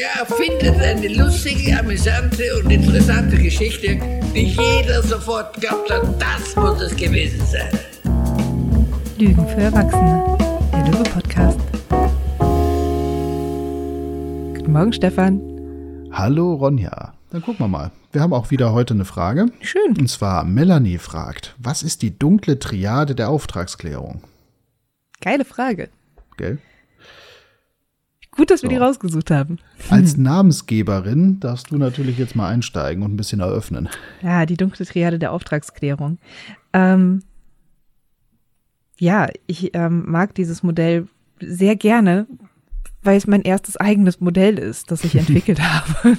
Der erfindet eine lustige, amüsante und interessante Geschichte, die jeder sofort glaubt hat, das muss es gewesen sein. Lügen für Erwachsene, der Löwe-Podcast. Guten Morgen, Stefan. Hallo, Ronja. Dann gucken wir mal. Wir haben auch wieder heute eine Frage. Schön. Und zwar Melanie fragt, was ist die dunkle Triade der Auftragsklärung? Geile Frage. Gell? Gut, dass wir So. die rausgesucht haben. Als Namensgeberin darfst du natürlich jetzt mal einsteigen und ein bisschen eröffnen. Ja, die dunkle Triade der Auftragsklärung. Ähm, ja, ich ähm, mag dieses Modell sehr gerne, weil es mein erstes eigenes Modell ist, das ich entwickelt habe.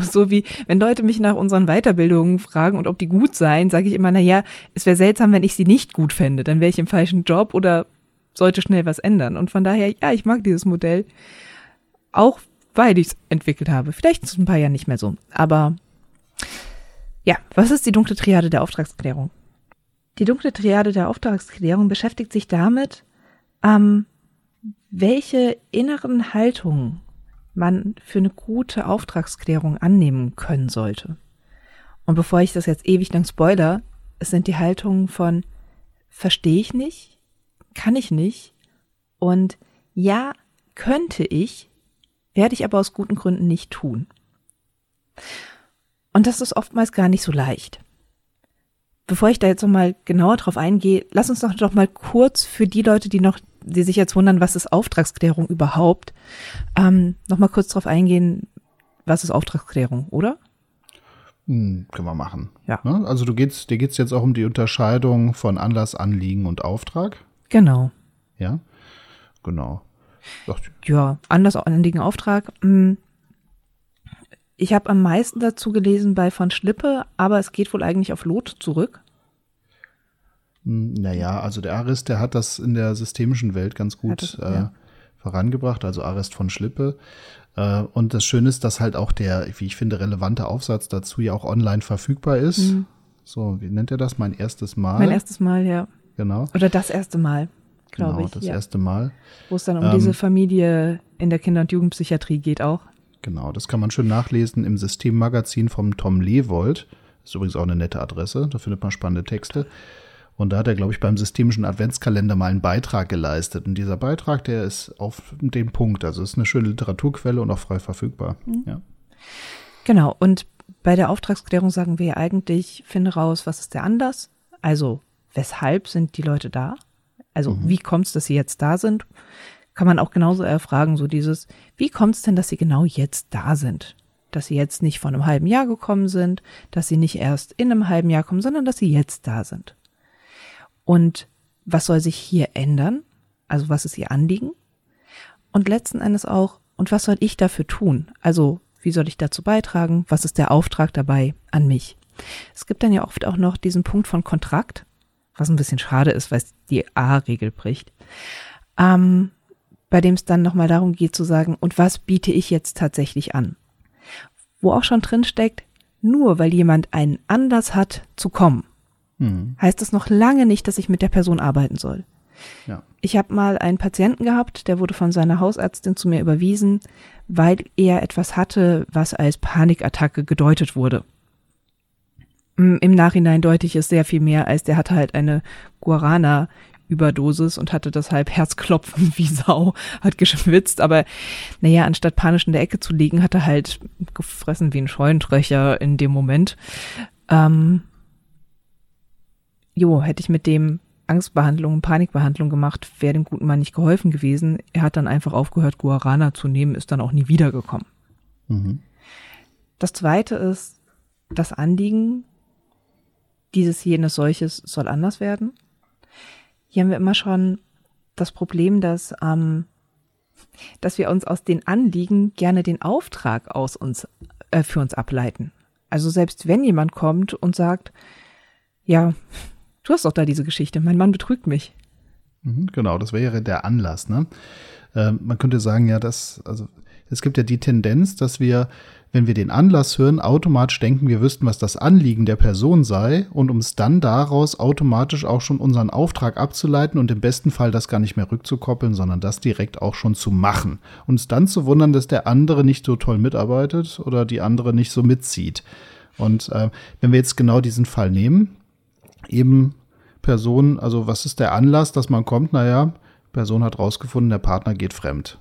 so wie, wenn Leute mich nach unseren Weiterbildungen fragen und ob die gut seien, sage ich immer, na ja, es wäre seltsam, wenn ich sie nicht gut fände. Dann wäre ich im falschen Job oder sollte schnell was ändern. Und von daher, ja, ich mag dieses Modell. Auch weil ich es entwickelt habe. Vielleicht ist es ein paar Jahren nicht mehr so. Aber ja, was ist die dunkle Triade der Auftragsklärung? Die dunkle Triade der Auftragsklärung beschäftigt sich damit, ähm, welche inneren Haltungen man für eine gute Auftragsklärung annehmen können sollte. Und bevor ich das jetzt ewig lang spoiler, es sind die Haltungen von verstehe ich nicht, kann ich nicht und ja, könnte ich, werde ich aber aus guten Gründen nicht tun. Und das ist oftmals gar nicht so leicht. Bevor ich da jetzt nochmal genauer drauf eingehe, lass uns doch, doch mal kurz für die Leute, die noch, die sich jetzt wundern, was ist Auftragsklärung überhaupt, ähm, nochmal kurz drauf eingehen, was ist Auftragsklärung, oder? Hm, können wir machen. Ja. Ne? Also du geht's, dir geht es jetzt auch um die Unterscheidung von Anlass, Anliegen und Auftrag. Genau. Ja, genau. Doch, Ja, anders anliegen Auftrag. Hm. Ich habe am meisten dazu gelesen bei von Schlippe, aber es geht wohl eigentlich auf Lot zurück. hm, Naja, also der Arist, der hat das in der systemischen Welt ganz gut es, äh, ja. vorangebracht, also Arist von Schlippe. Äh, und das Schöne ist, dass halt auch der, wie ich finde, relevante Aufsatz dazu ja auch online verfügbar ist. Mhm. So, wie nennt er das? Mein erstes Mal. Mein erstes Mal, ja. Genau. Oder das erste Mal, glaube Genau, ich. das ja. erste Mal. Wo es dann um Ähm, diese Familie in der Kinder- und Jugendpsychiatrie geht auch. Genau, das kann man schön nachlesen im Systemmagazin vom Tom Lewold. Ist übrigens auch eine nette Adresse, da findet man spannende Texte. Und da hat er, glaube ich, beim systemischen Adventskalender mal einen Beitrag geleistet. Und dieser Beitrag, der ist auf dem Punkt. Also ist eine schöne Literaturquelle und auch frei verfügbar. Ja. Genau, und bei der Auftragsklärung sagen wir ja eigentlich, finde raus, was ist der Anlass? Also, weshalb sind die Leute da? Also, wie kommt es, dass sie jetzt da sind? Kann man auch genauso erfragen, so dieses, wie kommt es denn, dass sie genau jetzt da sind? Dass sie jetzt nicht vor einem halben Jahr gekommen sind, dass sie nicht erst in einem halben Jahr kommen, sondern dass sie jetzt da sind. Und was soll sich hier ändern? Also, was ist ihr Anliegen? Und letzten Endes auch, und was soll ich dafür tun? Also, wie soll ich dazu beitragen? Was ist der Auftrag dabei an mich? Es gibt dann ja oft auch noch diesen Punkt von Kontrakt, was ein bisschen schade ist, weil es die A-Regel bricht. Ähm, bei dem es dann nochmal darum geht zu sagen, und was biete ich jetzt tatsächlich an? Wo auch schon drin steckt, nur weil jemand einen Anlass hat zu kommen, Hm. heißt das noch lange nicht, dass ich mit der Person arbeiten soll. ja. Ich habe mal einen Patienten gehabt, der wurde von seiner Hausärztin zu mir überwiesen, weil er etwas hatte, was als Panikattacke gedeutet wurde. Mm, Im Nachhinein deute ich es sehr viel mehr, als der hatte halt eine Guarana-Überdosis und hatte deshalb Herzklopfen wie Sau, hat geschwitzt, aber naja, anstatt panisch in der Ecke zu liegen, hat er halt gefressen wie ein Scheunentröcher in dem Moment. Ähm, jo, hätte ich mit dem Angstbehandlung, Panikbehandlung gemacht, wäre dem guten Mann nicht geholfen gewesen. Er hat dann einfach aufgehört, Guarana zu nehmen, ist dann auch nie wiedergekommen. Mhm. Das zweite ist, das Anliegen dieses, jenes, solches soll anders werden. Hier haben wir immer schon das Problem, dass, ähm, dass wir uns aus den Anliegen gerne den Auftrag aus uns, äh, für uns ableiten. Also selbst wenn jemand kommt und sagt, ja, du hast doch da diese Geschichte, mein Mann betrügt mich. Mhm, Genau, das wäre der Anlass. Ne? Ähm, man könnte sagen, ja, das, also Es gibt ja die Tendenz, dass wir, wenn wir den Anlass hören, automatisch denken, wir wüssten, was das Anliegen der Person sei und es dann daraus automatisch auch schon unseren Auftrag abzuleiten und im besten Fall das gar nicht mehr rückzukoppeln, sondern das direkt auch schon zu machen. Und es dann zu wundern, dass der andere nicht so toll mitarbeitet oder die andere nicht so mitzieht. Und äh, wenn wir jetzt genau diesen Fall nehmen, eben Person, also was ist der Anlass, dass man kommt? Naja, Person hat rausgefunden, der Partner geht fremd.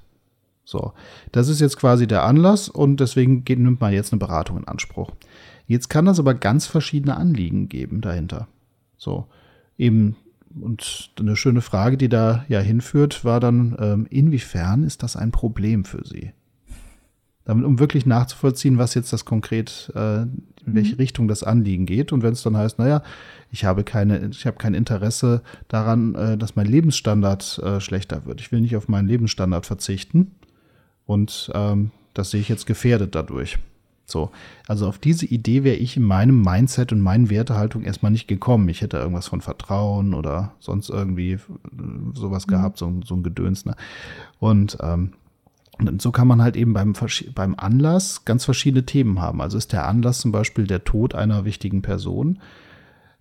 So, das ist jetzt quasi der Anlass und deswegen geht, nimmt man jetzt eine Beratung in Anspruch. Jetzt kann das aber ganz verschiedene Anliegen geben dahinter. So, eben, und eine schöne Frage, die da ja hinführt, war dann, ähm, inwiefern ist das ein Problem für Sie? Damit, um wirklich nachzuvollziehen, was jetzt das konkret, äh, in welche mhm. Richtung das Anliegen geht. Und wenn es dann heißt, naja, ich habe keine, ich habe kein Interesse daran, äh, dass mein Lebensstandard äh, schlechter wird. Ich will nicht auf meinen Lebensstandard verzichten. Und ähm, das sehe ich jetzt gefährdet dadurch. So, also auf diese Idee wäre ich in meinem Mindset und meinen Wertehaltung erstmal nicht gekommen. Ich hätte irgendwas von Vertrauen oder sonst irgendwie äh, sowas mhm. gehabt, so, so ein Gedöns. Ne? Und ähm, und so kann man halt eben beim, beim Anlass ganz verschiedene Themen haben. Also ist der Anlass zum Beispiel der Tod einer wichtigen Person,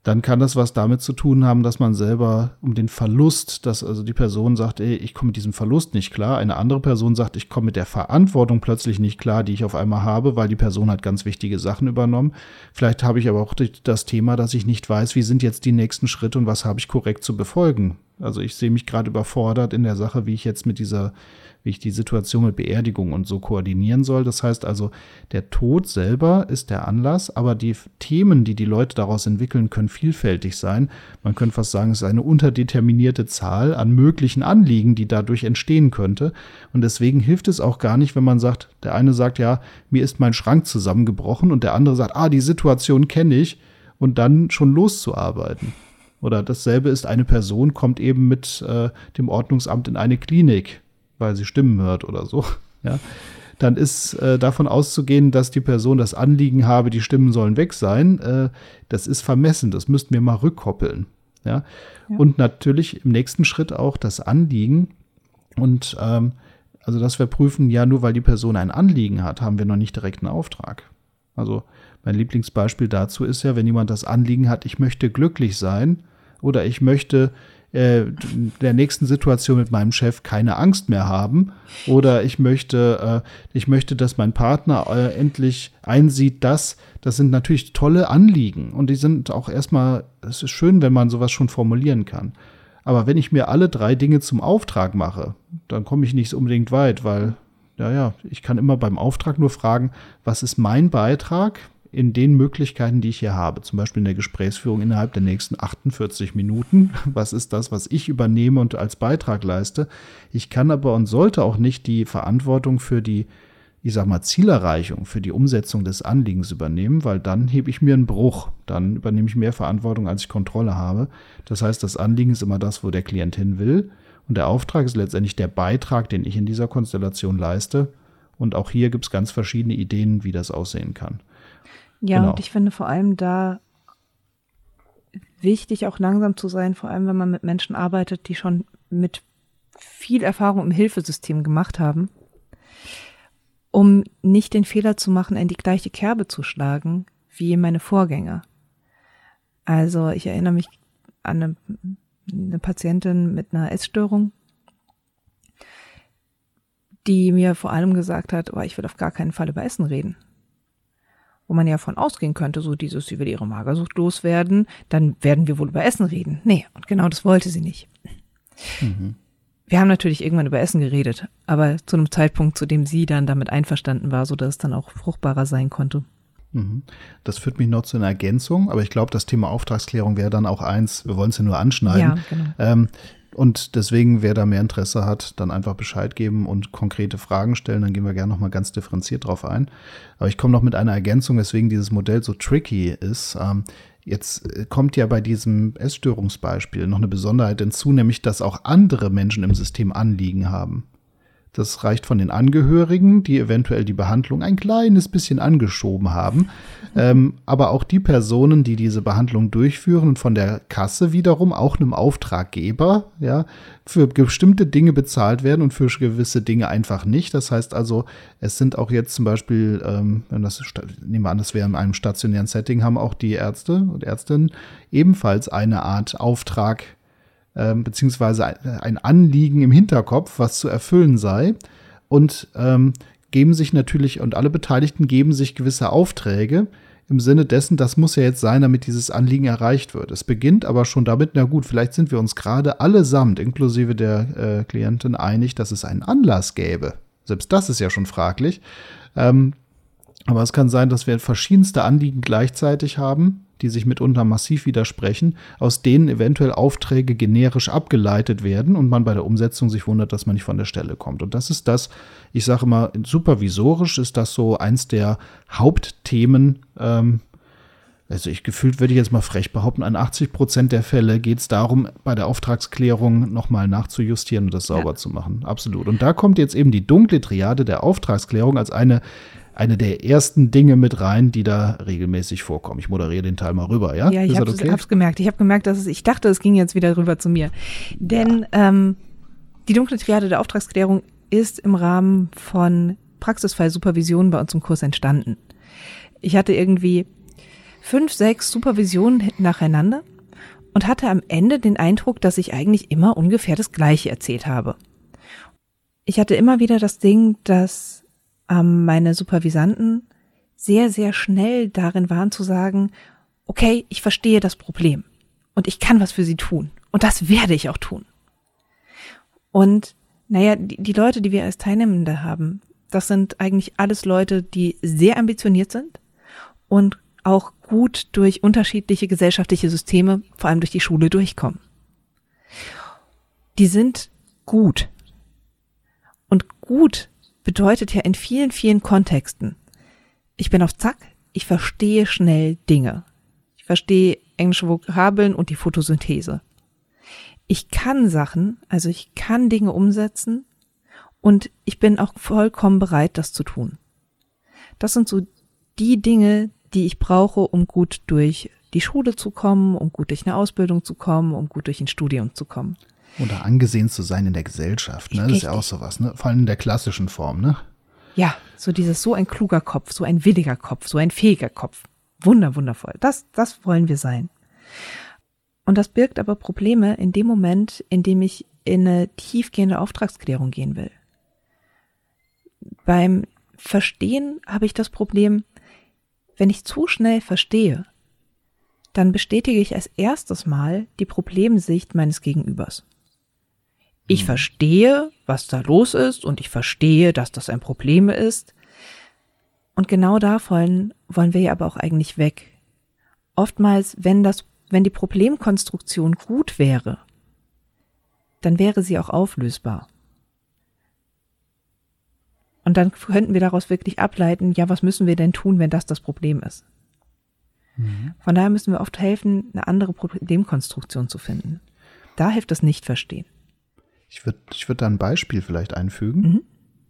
dann kann das was damit zu tun haben, dass man selber um den Verlust, dass also die Person sagt, ey, ich komme mit diesem Verlust nicht klar. Eine andere Person sagt, ich komme mit der Verantwortung plötzlich nicht klar, die ich auf einmal habe, weil die Person hat ganz wichtige Sachen übernommen. Vielleicht habe ich aber auch das Thema, dass ich nicht weiß, wie sind jetzt die nächsten Schritte und was habe ich korrekt zu befolgen. Also ich sehe mich gerade überfordert in der Sache, wie ich jetzt mit dieser wie ich die Situation mit Beerdigung und so koordinieren soll. Das heißt also, der Tod selber ist der Anlass, aber die Themen, die die Leute daraus entwickeln, können vielfältig sein. Man könnte fast sagen, es ist eine unterdeterminierte Zahl an möglichen Anliegen, die dadurch entstehen könnte. Und deswegen hilft es auch gar nicht, wenn man sagt, der eine sagt, ja, mir ist mein Schrank zusammengebrochen und der andere sagt, ah, die Situation kenne ich und dann schon loszuarbeiten. Oder dasselbe ist, eine Person kommt eben mit äh, dem Ordnungsamt in eine Klinik weil sie Stimmen hört oder so, ja, dann ist äh, davon auszugehen, dass die Person das Anliegen habe, die Stimmen sollen weg sein. Äh, das ist vermessen, das müssten wir mal rückkoppeln. Ja? ja. Und natürlich im nächsten Schritt auch das Anliegen. Und ähm, also, dass wir prüfen, ja, nur weil die Person ein Anliegen hat, haben wir noch nicht direkt einen Auftrag. Also, mein Lieblingsbeispiel dazu ist ja, wenn jemand das Anliegen hat, ich möchte glücklich sein oder ich möchte äh, der nächsten Situation mit meinem Chef keine Angst mehr haben oder ich möchte, äh, ich möchte, dass mein Partner äh, endlich einsieht, dass das sind natürlich tolle Anliegen und die sind auch erstmal, es ist schön, wenn man sowas schon formulieren kann. Aber wenn ich mir alle drei Dinge zum Auftrag mache, dann komme ich nicht unbedingt weit, weil, ja, ja, ich kann immer beim Auftrag nur fragen, was ist mein Beitrag? In den Möglichkeiten, die ich hier habe, zum Beispiel in der Gesprächsführung innerhalb der nächsten 48 Minuten. Was ist das, was ich übernehme und als Beitrag leiste? Ich kann aber und sollte auch nicht die Verantwortung für die, ich sag mal, Zielerreichung, für die Umsetzung des Anliegens übernehmen, weil dann hebe ich mir einen Bruch. Dann übernehme ich mehr Verantwortung, als ich Kontrolle habe. Das heißt, das Anliegen ist immer das, wo der Klient hin will. Und der Auftrag ist letztendlich der Beitrag, den ich in dieser Konstellation leiste. Und auch hier gibt es ganz verschiedene Ideen, wie das aussehen kann. Ja, genau. und ich finde vor allem da wichtig, auch langsam zu sein, vor allem wenn man mit Menschen arbeitet, die schon mit viel Erfahrung im Hilfesystem gemacht haben, um nicht den Fehler zu machen, in die gleiche Kerbe zu schlagen wie meine Vorgänger. Also ich erinnere mich an eine, eine Patientin mit einer Essstörung, die mir vor allem gesagt hat, oh, ich will auf gar keinen Fall über Essen reden wo man ja von ausgehen könnte, so dieses, sie will ihre Magersucht loswerden, dann werden wir wohl über Essen reden. Nee, und genau das wollte sie nicht. Mhm. Wir haben natürlich irgendwann über Essen geredet, aber zu einem Zeitpunkt, zu dem sie dann damit einverstanden war, so dass es dann auch fruchtbarer sein konnte. Mhm. Das führt mich noch zu einer Ergänzung, aber ich glaube, das Thema Auftragsklärung wäre dann auch eins, wir wollen es ja nur anschneiden. Ja, genau. Ähm, und deswegen, wer da mehr Interesse hat, dann einfach Bescheid geben und konkrete Fragen stellen. Dann gehen wir gerne nochmal ganz differenziert drauf ein. Aber ich komme noch mit einer Ergänzung, weswegen dieses Modell so tricky ist. Ähm, jetzt äh, kommt ja bei diesem Essstörungsbeispiel noch eine Besonderheit hinzu, nämlich dass auch andere Menschen im System Anliegen haben. Das reicht von den Angehörigen, die eventuell die Behandlung ein kleines bisschen angeschoben haben, ähm, aber auch die Personen, die diese Behandlung durchführen und von der Kasse wiederum auch einem Auftraggeber, ja, für bestimmte Dinge bezahlt werden und für gewisse Dinge einfach nicht. Das heißt also, es sind auch jetzt zum Beispiel, ähm, das, nehmen wir an, das wäre in einem stationären Setting, haben auch die Ärzte und Ärztinnen ebenfalls eine Art Auftrag ähm, beziehungsweise ein Anliegen im Hinterkopf, was zu erfüllen sei. Und ähm, geben sich natürlich, und alle Beteiligten geben sich gewisse Aufträge im Sinne dessen, das muss ja jetzt sein, damit dieses Anliegen erreicht wird. Es beginnt aber schon damit, na gut, vielleicht sind wir uns gerade allesamt, inklusive der äh, Klientin, einig, dass es einen Anlass gäbe. Selbst das ist ja schon fraglich. Ähm, aber es kann sein, dass wir verschiedenste Anliegen gleichzeitig haben, die sich mitunter massiv widersprechen, aus denen eventuell Aufträge generisch abgeleitet werden und man bei der Umsetzung sich wundert, dass man nicht von der Stelle kommt. Und das ist das, ich sage immer, supervisorisch ist das so eins der Hauptthemen. Ähm, also ich gefühlt würde ich jetzt mal frech behaupten, an 80 Prozent der Fälle geht es darum, bei der Auftragsklärung nochmal nachzujustieren und das sauber ja. zu machen. Absolut. Und da kommt jetzt eben die dunkle Triade der Auftragsklärung als eine eine der ersten Dinge mit rein, die da regelmäßig vorkommen. Ich moderiere den Teil mal rüber, ja? Ja, ich habe es okay? gemerkt. Ich habe gemerkt, dass es, ich dachte, es ging jetzt wieder rüber zu mir. Denn ja. ähm, die dunkle Triade der Auftragsklärung ist im Rahmen von Praxisfall-Supervision bei uns im Kurs entstanden. Ich hatte irgendwie fünf, sechs Supervisionen nacheinander und hatte am Ende den Eindruck, dass ich eigentlich immer ungefähr das Gleiche erzählt habe. Ich hatte immer wieder das Ding, dass ähm, meine Supervisanten sehr, sehr schnell darin waren zu sagen, okay, ich verstehe das Problem und ich kann was für sie tun und das werde ich auch tun. Und naja, die, die Leute, die wir als Teilnehmende haben, das sind eigentlich alles Leute, die sehr ambitioniert sind und auch gut durch unterschiedliche gesellschaftliche Systeme, vor allem durch die Schule, durchkommen. Die sind gut. Und gut bedeutet ja in vielen, vielen Kontexten, ich bin auf Zack, ich verstehe schnell Dinge. Ich verstehe englische Vokabeln und die Photosynthese. Ich kann Sachen, also ich kann Dinge umsetzen und ich bin auch vollkommen bereit, das zu tun. Das sind so die Dinge, die ich brauche, um gut durch die Schule zu kommen, um gut durch eine Ausbildung zu kommen, um gut durch ein Studium zu kommen. Oder angesehen zu sein in der Gesellschaft, ne? Das ist ja auch sowas, ne? Vor allem in der klassischen Form, ne? Ja, so dieses so ein kluger Kopf, so ein williger Kopf, so ein fähiger Kopf. Wunder, wundervoll. Das, das wollen wir sein. Und das birgt aber Probleme in dem Moment, in dem ich in eine tiefgehende Auftragsklärung gehen will. Beim Verstehen habe ich das Problem, wenn ich zu schnell verstehe, dann bestätige ich als erstes Mal die Problemsicht meines Gegenübers. Ich mhm. verstehe, was da los ist und ich verstehe, dass das ein Problem ist. Und genau davon wollen wir ja aber auch eigentlich weg. Oftmals, wenn das, wenn die Problemkonstruktion gut wäre, dann wäre sie auch auflösbar. Und dann könnten wir daraus wirklich ableiten, ja, was müssen wir denn tun, wenn das das Problem ist? Mhm. Von daher müssen wir oft helfen, eine andere Problemkonstruktion zu finden. Da hilft das Nicht-Verstehen. Ich würde ich würd da ein Beispiel vielleicht einfügen. Mhm.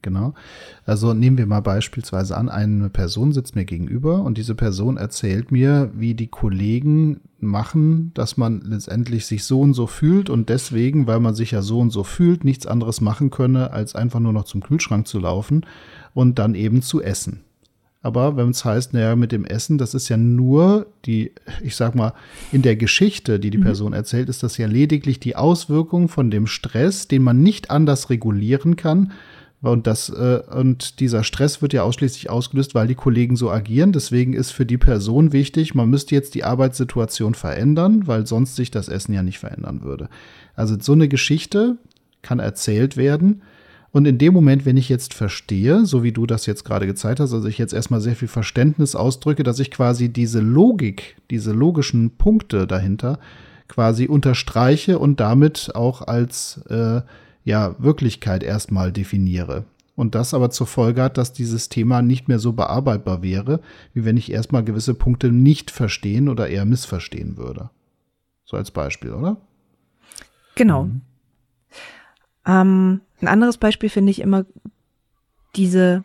Genau. Also nehmen wir mal beispielsweise an, eine Person sitzt mir gegenüber und diese Person erzählt mir, wie die Kollegen machen, dass man letztendlich sich so und so fühlt und deswegen, weil man sich ja so und so fühlt, nichts anderes machen könne, als einfach nur noch zum Kühlschrank zu laufen und dann eben zu essen. Aber wenn es heißt, naja, mit dem Essen, das ist ja nur die, ich sag mal, in der Geschichte, die die mhm. Person erzählt, ist das ja lediglich die Auswirkung von dem Stress, den man nicht anders regulieren kann. Und das, äh, und dieser Stress wird ja ausschließlich ausgelöst, weil die Kollegen so agieren. Deswegen ist für die Person wichtig, man müsste jetzt die Arbeitssituation verändern, weil sonst sich das Essen ja nicht verändern würde. Also so eine Geschichte kann erzählt werden und in dem Moment, wenn ich jetzt verstehe, so wie du das jetzt gerade gezeigt hast, also ich jetzt erstmal sehr viel Verständnis ausdrücke, dass ich quasi diese Logik, diese logischen Punkte dahinter quasi unterstreiche und damit auch als äh, ja, Wirklichkeit erstmal definiere. Und das aber zur Folge hat, dass dieses Thema nicht mehr so bearbeitbar wäre, wie wenn ich erstmal gewisse Punkte nicht verstehen oder eher missverstehen würde. So als Beispiel, oder? Genau. Mhm. Ähm, Ein anderes Beispiel finde ich immer diese,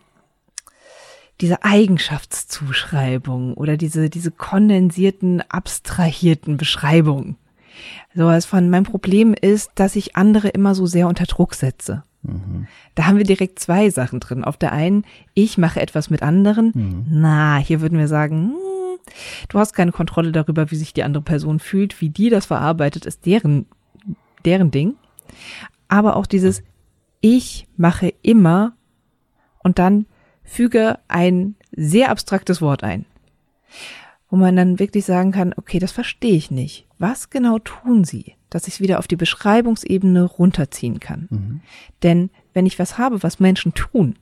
diese Eigenschaftszuschreibung oder diese, diese kondensierten, abstrahierten Beschreibungen. Sowas von, mein Problem ist, dass ich andere immer so sehr unter Druck setze. Mhm. Da haben wir direkt zwei Sachen drin. Auf der einen, ich mache etwas mit anderen. Mhm. Na, hier würden wir sagen, hm, du hast keine Kontrolle darüber, wie sich die andere Person fühlt, wie die das verarbeitet, ist deren, deren Ding. Aber auch dieses, ich mache immer und dann füge ein sehr abstraktes Wort ein, wo man dann wirklich sagen kann, okay, das verstehe ich nicht. Was genau tun Sie, dass ich es wieder auf die Beschreibungsebene runterziehen kann? Mhm. Denn wenn ich was habe, was Menschen tun,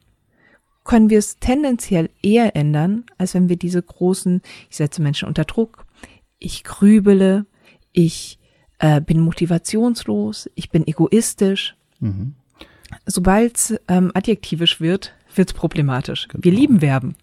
können wir es tendenziell eher ändern, als wenn wir diese großen, ich setze Menschen unter Druck, ich grübele, ich äh, bin motivationslos, ich bin egoistisch. Mhm. Sobald es ähm, adjektivisch wird, wird es problematisch. Genau. Wir lieben Verben.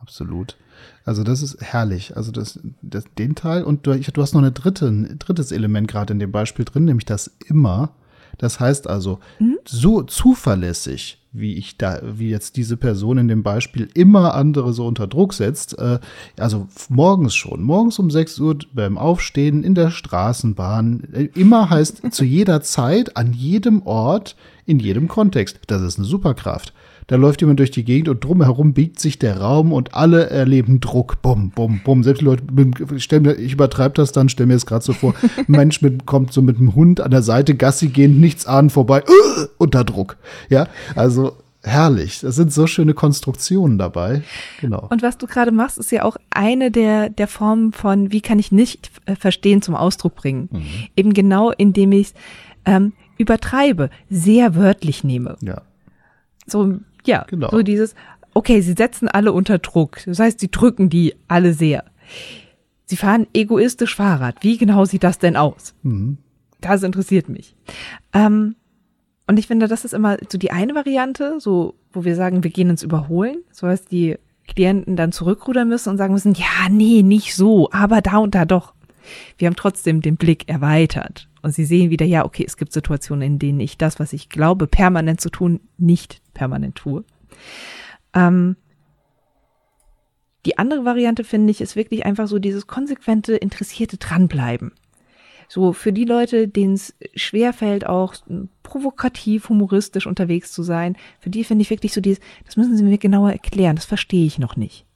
Absolut. Also das ist herrlich. Also das, das den Teil und du, du hast noch eine dritte, ein drittes Element gerade in dem Beispiel drin, nämlich das immer. Das heißt also, mhm. so zuverlässig, wie ich da, wie jetzt diese Person in dem Beispiel immer andere so unter Druck setzt, äh, also morgens schon, morgens um 6 Uhr beim Aufstehen in der Straßenbahn, äh, immer heißt zu jeder Zeit, an jedem Ort, in jedem Kontext. Das ist eine Superkraft. Da läuft jemand durch die Gegend und drumherum biegt sich der Raum und alle erleben Druck. Bum, bum, bum. Selbst die Leute, ich, stell mir, ich übertreibe das dann, stell mir das gerade so vor. Ein Mensch mit, kommt so mit einem Hund an der Seite, Gassi gehend, nichts ahnen vorbei, uh, unter Druck. Ja, also herrlich. Das sind so schöne Konstruktionen dabei. Genau. Und was du gerade machst, ist ja auch eine der, der Formen von, wie kann ich nicht äh, verstehen, zum Ausdruck bringen. Mhm. Eben genau, indem ich es ähm, übertreibe, sehr wörtlich nehme. Ja. So ja, genau. so dieses, okay, sie setzen alle unter Druck. Das heißt, sie drücken die alle sehr. Sie fahren egoistisch Fahrrad. Wie genau sieht das denn aus? Mhm. Das interessiert mich. Ähm, und ich finde, das ist immer so die eine Variante, so, wo wir sagen, wir gehen ins Überholen, so dass die Klienten dann zurückrudern müssen und sagen müssen, ja, nee, nicht so, aber da und da doch. Wir haben trotzdem den Blick erweitert und sie sehen wieder, ja, okay, es gibt Situationen, in denen ich das, was ich glaube, permanent zu tun, nicht permanent tue. Ähm, die andere Variante, finde ich, ist wirklich einfach so dieses konsequente, interessierte Dranbleiben. So für die Leute, denen es schwerfällt, auch provokativ, humoristisch unterwegs zu sein, für die finde ich wirklich so dieses, das müssen sie mir genauer erklären, das verstehe ich noch nicht.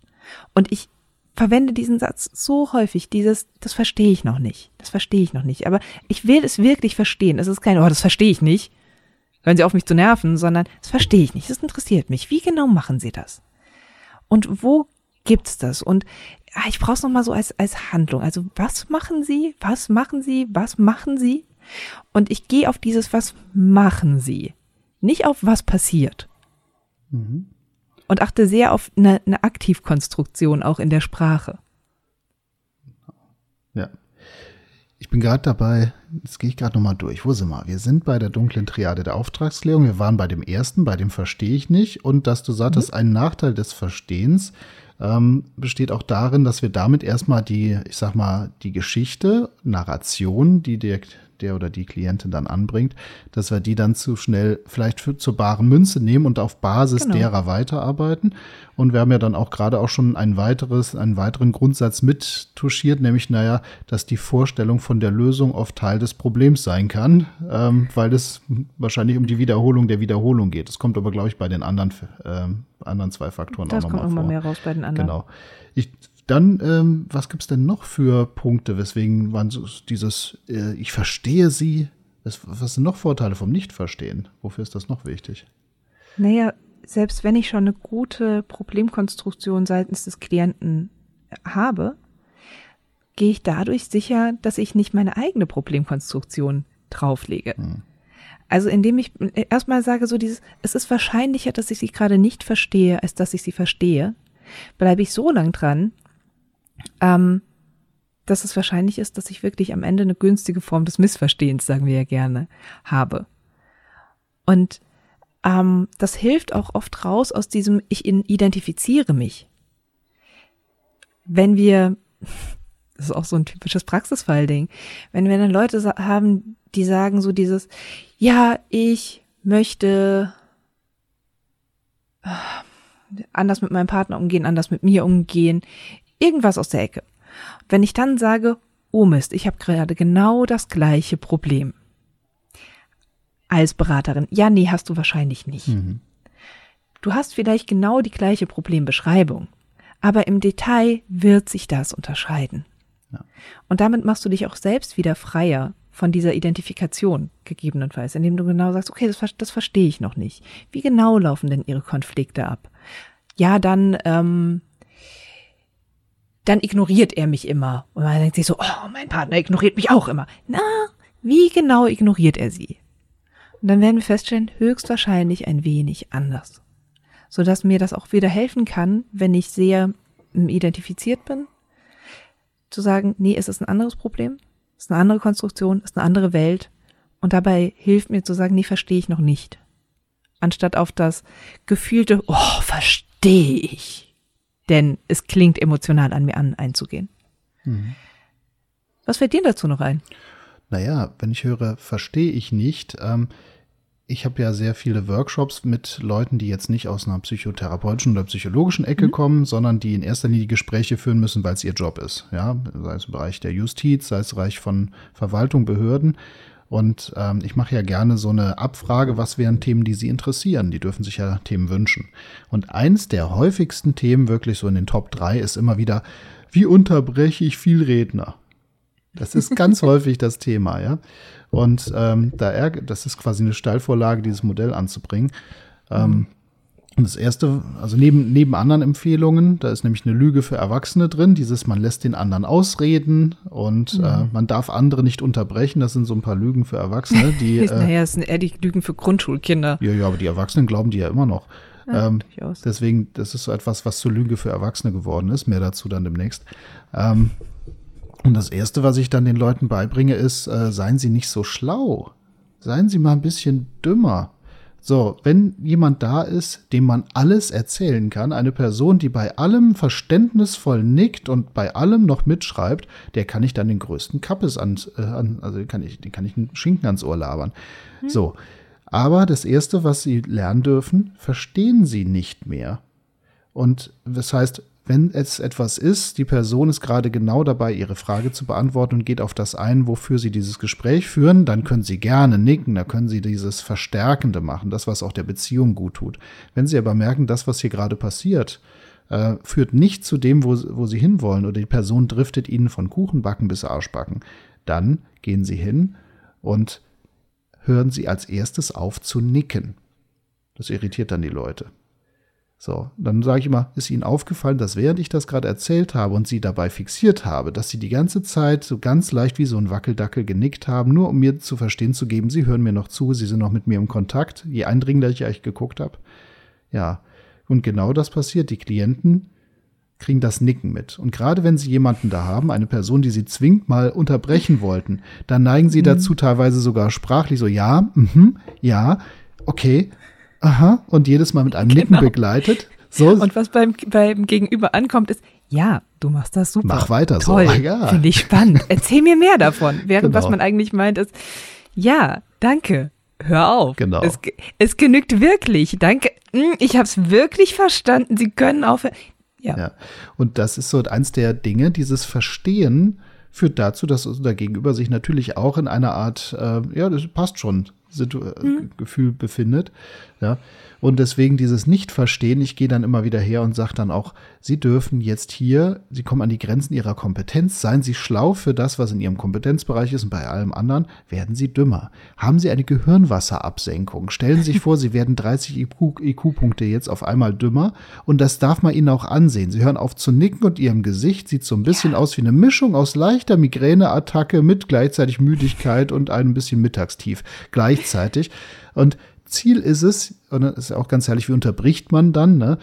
Und ich verwende diesen Satz so häufig, dieses, das verstehe ich noch nicht, das verstehe ich noch nicht, aber ich will es wirklich verstehen. Es ist kein, oh, das verstehe ich nicht, hören Sie auf mich zu nerven, sondern das verstehe ich nicht, das interessiert mich. Wie genau machen Sie das? Und wo gibt's das? Und ja, ich brauche es nochmal so als, als Handlung. Also was machen Sie? Was machen Sie? Was machen Sie? Und ich gehe auf dieses, was machen Sie? Nicht auf was passiert. Mhm und achte sehr auf eine, eine Aktivkonstruktion auch in der Sprache. Ja. Ich bin gerade dabei, jetzt gehe ich gerade nochmal durch. Wo sind wir? Wir sind bei der dunklen Triade der Auftragsklärung. Wir waren bei dem ersten, bei dem verstehe ich nicht. Und dass du sagtest, mhm. ein Nachteil des Verstehens ähm, besteht auch darin, dass wir damit erstmal die, ich sag mal, die Geschichte, Narration, die der, der oder die Klientin dann anbringt, dass wir die dann zu schnell vielleicht für, zur baren Münze nehmen und auf Basis genau. derer weiterarbeiten. Und wir haben ja dann auch gerade auch schon ein weiteres, einen weiteren Grundsatz mit touchiert, nämlich, naja, dass die Vorstellung von der Lösung oft Teil des Problems sein kann, ähm, weil es wahrscheinlich um die Wiederholung der Wiederholung geht. Das kommt aber, glaube ich, bei den anderen, ähm, anderen zwei Faktoren das auch nochmal vor. Das kommt nochmal mehr raus bei den anderen. Genau. Ich dann, ähm, was gibt's denn noch für Punkte, weswegen man so dieses, äh, ich verstehe sie, was, was sind noch Vorteile vom Nicht-Verstehen? Wofür ist das noch wichtig? Naja, selbst wenn ich schon eine gute Problemkonstruktion seitens des Klienten habe, gehe ich dadurch sicher, dass ich nicht meine eigene Problemkonstruktion drauflege. Hm. Also indem ich erstmal sage so dieses, es ist wahrscheinlicher, dass ich sie gerade nicht verstehe, als dass ich sie verstehe, bleibe ich so lang dran, ähm, dass es wahrscheinlich ist, dass ich wirklich am Ende eine günstige Form des Missverstehens, sagen wir ja gerne, habe. Und ähm, das hilft auch oft raus aus diesem Ich identifiziere mich. Wenn wir, das ist auch so ein typisches Praxisfallding, wenn wir dann Leute haben, die sagen so dieses, ja, ich möchte äh, anders mit meinem Partner umgehen, anders mit mir umgehen, irgendwas aus der Ecke. Wenn ich dann sage, oh Mist, ich habe gerade genau das gleiche Problem. Als Beraterin, ja, nee, hast du wahrscheinlich nicht. Mhm. Du hast vielleicht genau die gleiche Problembeschreibung, aber im Detail wird sich das unterscheiden. Ja. Und damit machst du dich auch selbst wieder freier von dieser Identifikation gegebenenfalls, indem du genau sagst, okay, das, das verstehe ich noch nicht. Wie genau laufen denn ihre Konflikte ab? Ja, dann, ähm, dann ignoriert er mich immer. Und man denkt sich so, oh, mein Partner ignoriert mich auch immer. Na, wie genau ignoriert er sie? Und dann werden wir feststellen, höchstwahrscheinlich ein wenig anders. Sodass mir das auch wieder helfen kann, wenn ich sehr identifiziert bin, zu sagen, nee, es ist ein anderes Problem, ist eine andere Konstruktion, ist eine andere Welt. Und dabei hilft mir zu sagen, nee, verstehe ich noch nicht. Anstatt auf das gefühlte, oh, verstehe ich. Denn es klingt emotional an mir an, einzugehen. Mhm. Was fällt dir dazu noch ein? Naja, wenn ich höre, verstehe ich nicht, ähm, ich habe ja sehr viele Workshops mit Leuten, die jetzt nicht aus einer psychotherapeutischen oder psychologischen Ecke mhm. kommen, sondern die in erster Linie Gespräche führen müssen, weil es ihr Job ist. Ja, sei es im Bereich der Justiz, sei es im Bereich von Verwaltung, Behörden. Und ähm, ich mache ja gerne so eine Abfrage, was wären Themen, die Sie interessieren? Die dürfen sich ja Themen wünschen. Und eins der häufigsten Themen, wirklich so in den Top 3, ist immer wieder, wie unterbreche ich viel Redner? Das ist ganz häufig das Thema, ja. Und ähm, da ärgert, das ist quasi eine Steilvorlage, dieses Modell anzubringen. Ähm, und das erste, also neben, neben anderen Empfehlungen, da ist nämlich eine Lüge für Erwachsene drin, dieses man lässt den anderen ausreden und mhm. äh, man darf andere nicht unterbrechen. Das sind so ein paar Lügen für Erwachsene, die. äh, naja, das sind eher die Lügen für Grundschulkinder. Ja, ja, aber die Erwachsenen glauben die ja immer noch. Ja, ähm, deswegen, das ist so etwas, was zur Lüge für Erwachsene geworden ist. Mehr dazu dann demnächst. Ähm, und das Erste, was ich dann den Leuten beibringe, ist, äh, seien Sie nicht so schlau. Seien Sie mal ein bisschen dümmer. So, wenn jemand da ist, dem man alles erzählen kann, eine Person, die bei allem verständnisvoll nickt und bei allem noch mitschreibt, der kann ich dann den größten Kappes an, äh, an also den kann ich, den kann ich einen Schinken ans Ohr labern. Hm. So. Aber das erste, was sie lernen dürfen, verstehen sie nicht mehr. Und das heißt, wenn es etwas ist, die Person ist gerade genau dabei, ihre Frage zu beantworten und geht auf das ein, wofür sie dieses Gespräch führen, dann können sie gerne nicken, da können sie dieses Verstärkende machen, das, was auch der Beziehung gut tut. Wenn sie aber merken, das, was hier gerade passiert, äh, führt nicht zu dem, wo, wo sie hinwollen oder die Person driftet ihnen von Kuchenbacken bis Arschbacken, dann gehen sie hin und hören sie als erstes auf zu nicken. Das irritiert dann die Leute. So, dann sage ich immer, ist Ihnen aufgefallen, dass während ich das gerade erzählt habe und Sie dabei fixiert habe, dass Sie die ganze Zeit so ganz leicht wie so ein Wackeldackel genickt haben, nur um mir zu verstehen zu geben, Sie hören mir noch zu, Sie sind noch mit mir im Kontakt, je eindringender ich eigentlich geguckt habe. Ja, und genau das passiert. Die Klienten kriegen das Nicken mit. Und gerade wenn sie jemanden da haben, eine Person, die sie zwingend mal unterbrechen wollten, dann neigen sie mhm. dazu teilweise sogar sprachlich so, ja, mhm, ja, okay, aha, und jedes Mal mit einem Nicken genau. begleitet. So. Und was beim, beim Gegenüber ankommt, ist, ja, du machst das super. Mach weiter Toll, so. Ja. Finde ich spannend. Erzähl mir mehr davon. Während genau. was man eigentlich meint ist, ja, danke. Hör auf. Genau. Es, es genügt wirklich. Danke. Hm, ich habe es wirklich verstanden. Sie können aufhören. Ja. ja. Und das ist so eins der Dinge, dieses Verstehen führt dazu, dass unser Gegenüber sich natürlich auch in einer Art, äh, ja, das passt schon, Situ mhm. Gefühl befindet. Ja. Und deswegen dieses Nicht-Verstehen, ich gehe dann immer wieder her und sage dann auch, Sie dürfen jetzt hier, Sie kommen an die Grenzen Ihrer Kompetenz, seien Sie schlau für das, was in Ihrem Kompetenzbereich ist und bei allem anderen werden Sie dümmer. Haben Sie eine Gehirnwasserabsenkung? Stellen Sie sich vor, Sie werden 30 IQ-Punkte jetzt auf einmal dümmer und das darf man Ihnen auch ansehen. Sie hören auf zu nicken und Ihrem Gesicht sieht so ein bisschen ja. aus wie eine Mischung aus leichter Migräneattacke mit gleichzeitig Müdigkeit und ein bisschen Mittagstief gleichzeitig. Und Ziel ist es, und das ist auch ganz herrlich, wie unterbricht man dann, ne?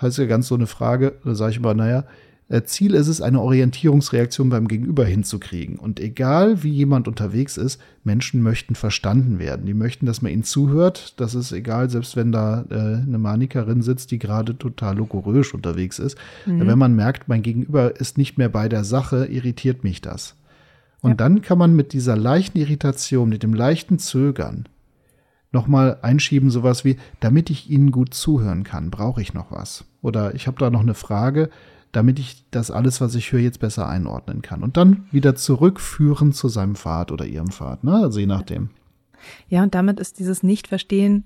Heißt ja ganz so eine Frage, da sage ich immer, naja, äh, Ziel ist es, eine Orientierungsreaktion beim Gegenüber hinzukriegen. Und egal wie jemand unterwegs ist, Menschen möchten verstanden werden. Die möchten, dass man ihnen zuhört. Das ist egal, selbst wenn da äh, eine Manikerin sitzt, die gerade total logorös unterwegs ist. Mhm. Wenn man merkt, mein Gegenüber ist nicht mehr bei der Sache, irritiert mich das. Und ja. dann kann man mit dieser leichten Irritation, mit dem leichten Zögern, nochmal einschieben, sowas wie, damit ich Ihnen gut zuhören kann, brauche ich noch was. Oder ich habe da noch eine Frage, damit ich das alles, was ich höre, jetzt besser einordnen kann. Und dann wieder zurückführen zu seinem Pfad oder ihrem Pfad, ne? Also je nachdem. Ja, und damit ist dieses Nicht-Verstehen,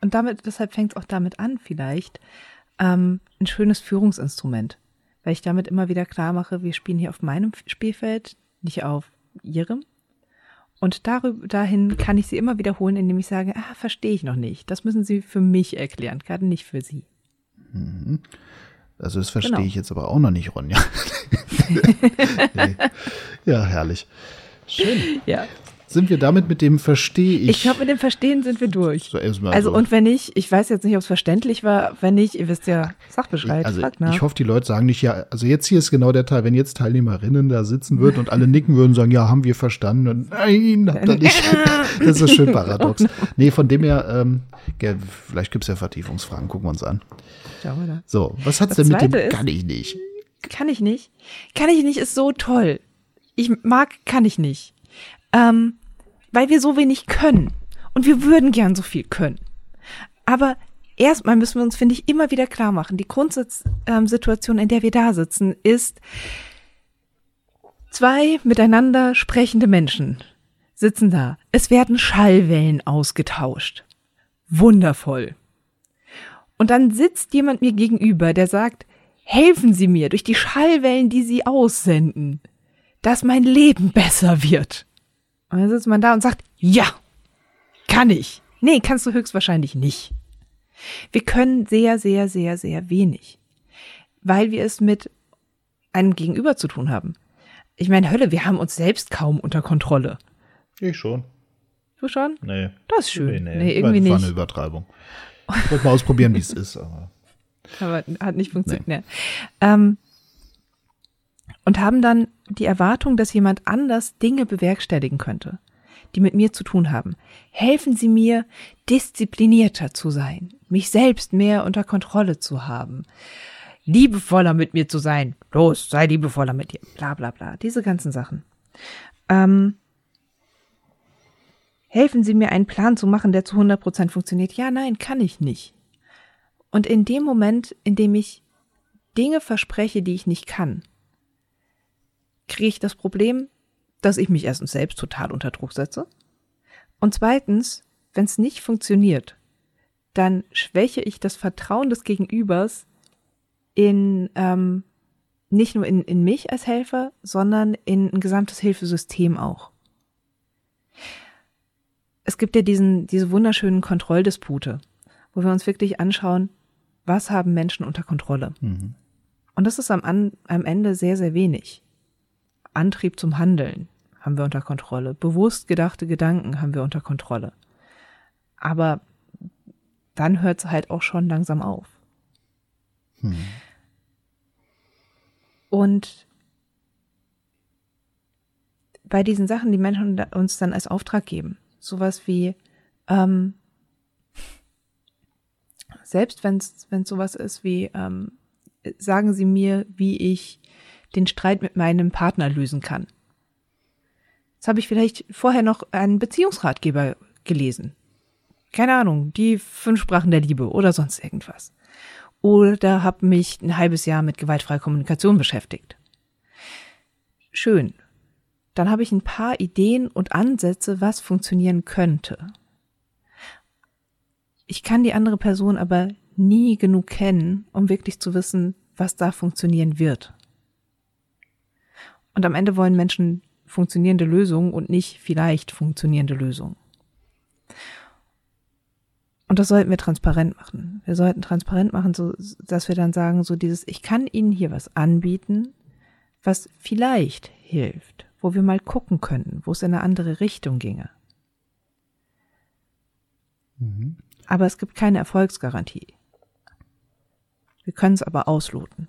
und damit, deshalb fängt es auch damit an, vielleicht, ähm, ein schönes Führungsinstrument. Weil ich damit immer wieder klar mache, wir spielen hier auf meinem Spielfeld, nicht auf ihrem. Und darüber, dahin kann ich sie immer wiederholen, indem ich sage, ah, verstehe ich noch nicht. Das müssen Sie für mich erklären, gerade nicht für Sie. Mhm. Also das verstehe genau. ich jetzt aber auch noch nicht, Ronja. ja, herrlich. Schön. Ja. Sind wir damit mit dem Verstehe ich? Ich glaube, mit dem Verstehen sind wir durch. So, also so. und wenn nicht, ich weiß jetzt nicht, ob es verständlich war, wenn nicht, ihr wisst ja, sag Bescheid. Also ich hoffe, die Leute sagen nicht, ja, also jetzt hier ist genau der Teil, wenn jetzt Teilnehmerinnen da sitzen würden und alle nicken würden und sagen, ja, haben wir verstanden. Und nein, hat er nicht. das ist schön paradox. Nee, von dem her, ähm, vielleicht gibt es ja Vertiefungsfragen, gucken wir uns an. Schauen wir da. So, was hat's denn mit dem ist, kann ich nicht? Kann ich nicht. Kann ich nicht ist so toll. Ich mag, kann ich nicht. Ähm, weil wir so wenig können. Und wir würden gern so viel können. Aber erstmal müssen wir uns, finde ich, immer wieder klar machen, die Grundsituation, in der wir da sitzen, ist zwei miteinander sprechende Menschen sitzen da. Es werden Schallwellen ausgetauscht. Wundervoll. Und dann sitzt jemand mir gegenüber, der sagt, helfen Sie mir durch die Schallwellen, die Sie aussenden, dass mein Leben besser wird. Und dann sitzt man da und sagt, ja, kann ich. Nee, kannst du höchstwahrscheinlich nicht. Wir können sehr, sehr, sehr, sehr wenig, weil wir es mit einem Gegenüber zu tun haben. Ich meine, Hölle, wir haben uns selbst kaum unter Kontrolle. Ich schon. Du schon? Nee. Das ist schön. Nee, nee. nee irgendwie nicht. Das war eine Übertreibung. Ich wollte mal ausprobieren, wie es ist, aber. Aber hat nicht funktioniert. Nee. Ähm, und haben dann die Erwartung, dass jemand anders Dinge bewerkstelligen könnte, die mit mir zu tun haben. Helfen Sie mir, disziplinierter zu sein, mich selbst mehr unter Kontrolle zu haben, liebevoller mit mir zu sein. Los, sei liebevoller mit dir. Bla bla bla. Diese ganzen Sachen. Ähm, helfen Sie mir, einen Plan zu machen, der zu 100% funktioniert. Ja, nein, kann ich nicht. Und in dem Moment, in dem ich Dinge verspreche, die ich nicht kann, kriege ich das Problem, dass ich mich erstens selbst total unter Druck setze. Und zweitens, wenn es nicht funktioniert, dann schwäche ich das Vertrauen des Gegenübers in ähm, nicht nur in, in mich als Helfer, sondern in ein gesamtes Hilfesystem auch. Es gibt ja diesen, diese wunderschönen Kontrolldispute, wo wir uns wirklich anschauen, was haben Menschen unter Kontrolle. Mhm. Und das ist am, am Ende sehr, sehr wenig. Antrieb zum Handeln haben wir unter Kontrolle. Bewusst gedachte Gedanken haben wir unter Kontrolle. Aber dann hört es halt auch schon langsam auf. Hm. Und bei diesen Sachen, die Menschen uns dann als Auftrag geben, sowas wie, ähm, selbst wenn es sowas ist wie, ähm, sagen Sie mir, wie ich den Streit mit meinem Partner lösen kann. Jetzt habe ich vielleicht vorher noch einen Beziehungsratgeber gelesen. Keine Ahnung, die fünf Sprachen der Liebe oder sonst irgendwas. Oder habe mich ein halbes Jahr mit gewaltfreier Kommunikation beschäftigt. Schön. Dann habe ich ein paar Ideen und Ansätze, was funktionieren könnte. Ich kann die andere Person aber nie genug kennen, um wirklich zu wissen, was da funktionieren wird. Und am Ende wollen Menschen funktionierende Lösungen und nicht vielleicht funktionierende Lösungen. Und das sollten wir transparent machen. Wir sollten transparent machen, so, dass wir dann sagen, so dieses, ich kann Ihnen hier was anbieten, was vielleicht hilft, wo wir mal gucken könnten, wo es in eine andere Richtung ginge. Mhm. Aber es gibt keine Erfolgsgarantie. Wir können es aber ausloten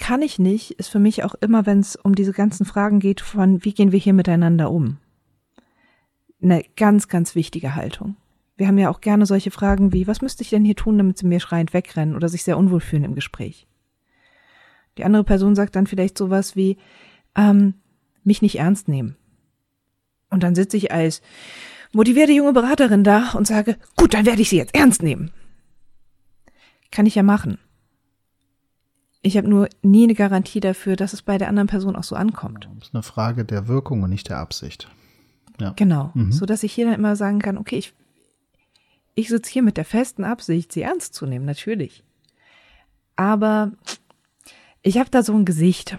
kann ich nicht, ist für mich auch immer, wenn es um diese ganzen Fragen geht von, wie gehen wir hier miteinander um? Eine ganz, ganz wichtige Haltung. Wir haben ja auch gerne solche Fragen wie, was müsste ich denn hier tun, damit sie mir schreiend wegrennen oder sich sehr unwohl fühlen im Gespräch? Die andere Person sagt dann vielleicht sowas wie, ähm, mich nicht ernst nehmen. Und dann sitze ich als motivierte junge Beraterin da und sage, gut, dann werde ich sie jetzt ernst nehmen. Kann ich ja machen. Ich habe nur nie eine Garantie dafür, dass es bei der anderen Person auch so ankommt. Das ist eine Frage der Wirkung und nicht der Absicht. Ja. Genau. Mhm. So dass ich hier dann immer sagen kann, okay, ich, ich sitze hier mit der festen Absicht, sie ernst zu nehmen, natürlich. Aber ich habe da so ein Gesicht.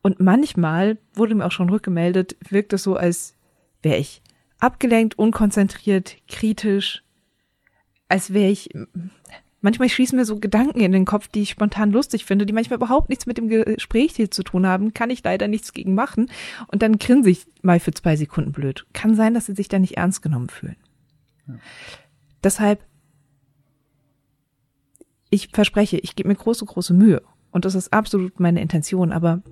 Und manchmal wurde mir auch schon rückgemeldet, wirkt es so, als wäre ich abgelenkt, unkonzentriert, kritisch, als wäre ich. Manchmal schießen mir so Gedanken in den Kopf, die ich spontan lustig finde, die manchmal überhaupt nichts mit dem Gespräch hier zu tun haben, kann ich leider nichts gegen machen. Und dann grinse ich mal für zwei Sekunden blöd. Kann sein, dass sie sich da nicht ernst genommen fühlen. Ja. Deshalb, ich verspreche, ich gebe mir große, große Mühe. Und das ist absolut meine Intention, aber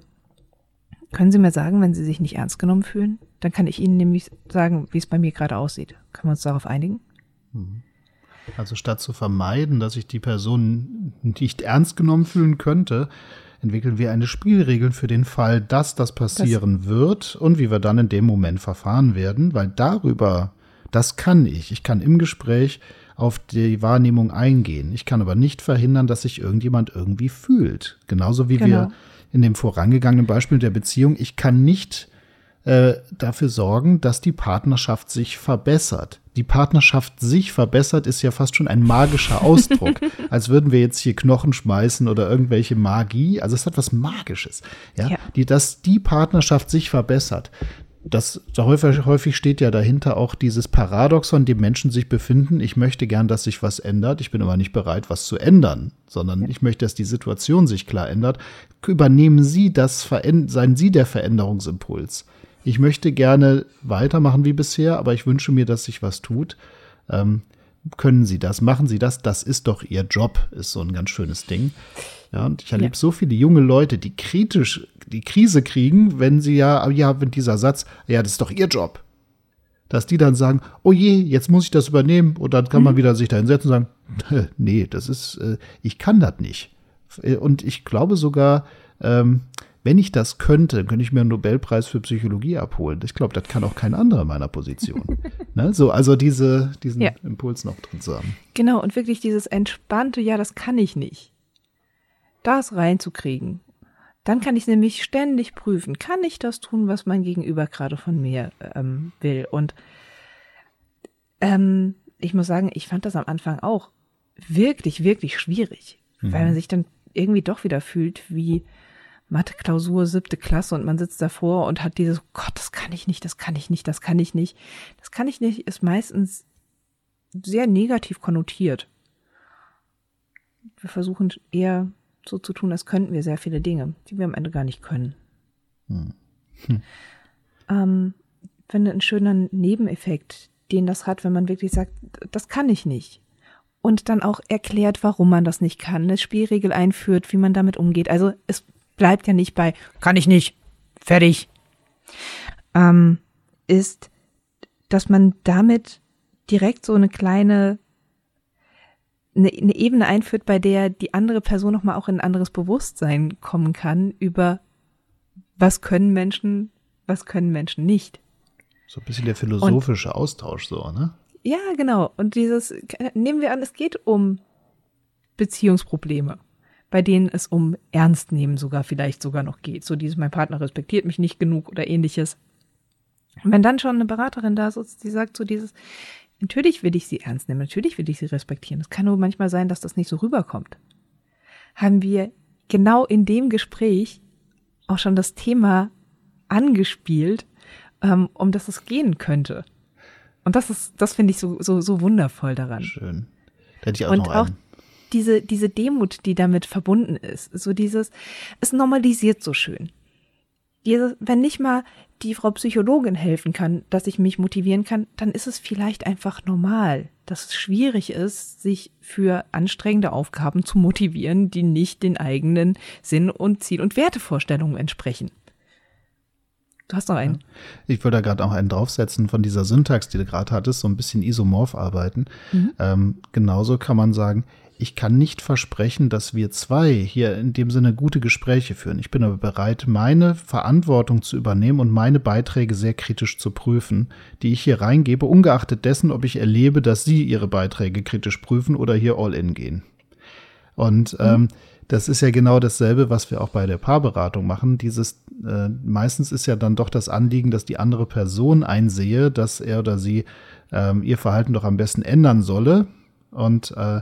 können Sie mir sagen, wenn Sie sich nicht ernst genommen fühlen? Dann kann ich Ihnen nämlich sagen, wie es bei mir gerade aussieht. Können wir uns darauf einigen? Mhm. Also statt zu vermeiden, dass sich die Person nicht ernst genommen fühlen könnte, entwickeln wir eine Spielregel für den Fall, dass das passieren das wird und wie wir dann in dem Moment verfahren werden, weil darüber, das kann ich. Ich kann im Gespräch auf die Wahrnehmung eingehen. Ich kann aber nicht verhindern, dass sich irgendjemand irgendwie fühlt. Genauso wie genau. wir in dem vorangegangenen Beispiel der Beziehung, ich kann nicht äh, dafür sorgen, dass die Partnerschaft sich verbessert. Die Partnerschaft sich verbessert ist ja fast schon ein magischer Ausdruck, als würden wir jetzt hier Knochen schmeißen oder irgendwelche Magie. Also es hat was Magisches, ja, ja. Die, dass die Partnerschaft sich verbessert das häufig, häufig steht ja dahinter auch dieses Paradoxon, in dem Menschen sich befinden. Ich möchte gern, dass sich was ändert. Ich bin aber nicht bereit, was zu ändern, sondern ja. ich möchte, dass die Situation sich klar ändert. Übernehmen Sie das, seien Sie der Veränderungsimpuls. Ich möchte gerne weitermachen wie bisher, aber ich wünsche mir, dass sich was tut. Ähm, können Sie das? Machen Sie das? Das ist doch Ihr Job, ist so ein ganz schönes Ding. Ja, und ich erlebe ja. so viele junge Leute, die kritisch die Krise kriegen, wenn sie ja, ja, wenn dieser Satz, ja, das ist doch ihr Job. Dass die dann sagen, oh je, jetzt muss ich das übernehmen und dann kann mhm. man wieder sich da hinsetzen und sagen, nee, das ist, äh, ich kann das nicht. Und ich glaube sogar, ähm, wenn ich das könnte, könnte ich mir einen Nobelpreis für Psychologie abholen. Ich glaube, das kann auch kein anderer in meiner Position. ne? So, also diese, diesen ja. Impuls noch drin zu haben. Genau, und wirklich dieses entspannte, ja, das kann ich nicht. Das reinzukriegen. Dann kann ich nämlich ständig prüfen, kann ich das tun, was mein Gegenüber gerade von mir ähm, will. Und ähm, ich muss sagen, ich fand das am Anfang auch wirklich, wirklich schwierig, mhm. weil man sich dann irgendwie doch wieder fühlt wie Mathe-Klausur, siebte Klasse und man sitzt davor und hat dieses, Gott, das kann ich nicht, das kann ich nicht, das kann ich nicht. Das kann ich nicht, ist meistens sehr negativ konnotiert. Wir versuchen eher so zu tun, als könnten wir sehr viele Dinge, die wir am Ende gar nicht können. Hm. Hm. Ähm, finde einen schönen Nebeneffekt, den das hat, wenn man wirklich sagt, das kann ich nicht. Und dann auch erklärt, warum man das nicht kann, eine Spielregel einführt, wie man damit umgeht. Also es bleibt ja nicht bei, kann ich nicht, fertig. Ähm, ist, dass man damit direkt so eine kleine eine, eine Ebene einführt, bei der die andere Person nochmal auch in ein anderes Bewusstsein kommen kann über was können Menschen, was können Menschen nicht. So ein bisschen der philosophische Und, Austausch so, ne? Ja, genau. Und dieses, nehmen wir an, es geht um Beziehungsprobleme, bei denen es um Ernstnehmen sogar vielleicht sogar noch geht. So dieses, mein Partner respektiert mich nicht genug oder ähnliches. Und wenn dann schon eine Beraterin da sitzt, die sagt so dieses, Natürlich will ich sie ernst nehmen, natürlich will ich sie respektieren. Es kann nur manchmal sein, dass das nicht so rüberkommt. Haben wir genau in dem Gespräch auch schon das Thema angespielt, ähm, um das es gehen könnte. Und das ist, das finde ich so, so, so wundervoll daran. Schön. Da hätte ich auch Und noch auch diese, diese Demut, die damit verbunden ist. So dieses, es normalisiert so schön. Dieses, wenn nicht mal die Frau Psychologin helfen kann, dass ich mich motivieren kann, dann ist es vielleicht einfach normal, dass es schwierig ist, sich für anstrengende Aufgaben zu motivieren, die nicht den eigenen Sinn und Ziel und Wertevorstellungen entsprechen. Du hast noch einen. Ich würde da gerade auch einen draufsetzen von dieser Syntax, die du gerade hattest, so ein bisschen isomorph arbeiten. Mhm. Ähm, genauso kann man sagen, ich kann nicht versprechen, dass wir zwei hier in dem Sinne gute Gespräche führen. Ich bin aber bereit, meine Verantwortung zu übernehmen und meine Beiträge sehr kritisch zu prüfen, die ich hier reingebe, ungeachtet dessen, ob ich erlebe, dass Sie Ihre Beiträge kritisch prüfen oder hier all in gehen. Und mhm. ähm, das ist ja genau dasselbe, was wir auch bei der Paarberatung machen. Dieses äh, meistens ist ja dann doch das Anliegen, dass die andere Person einsehe, dass er oder sie ähm, ihr Verhalten doch am besten ändern solle und äh,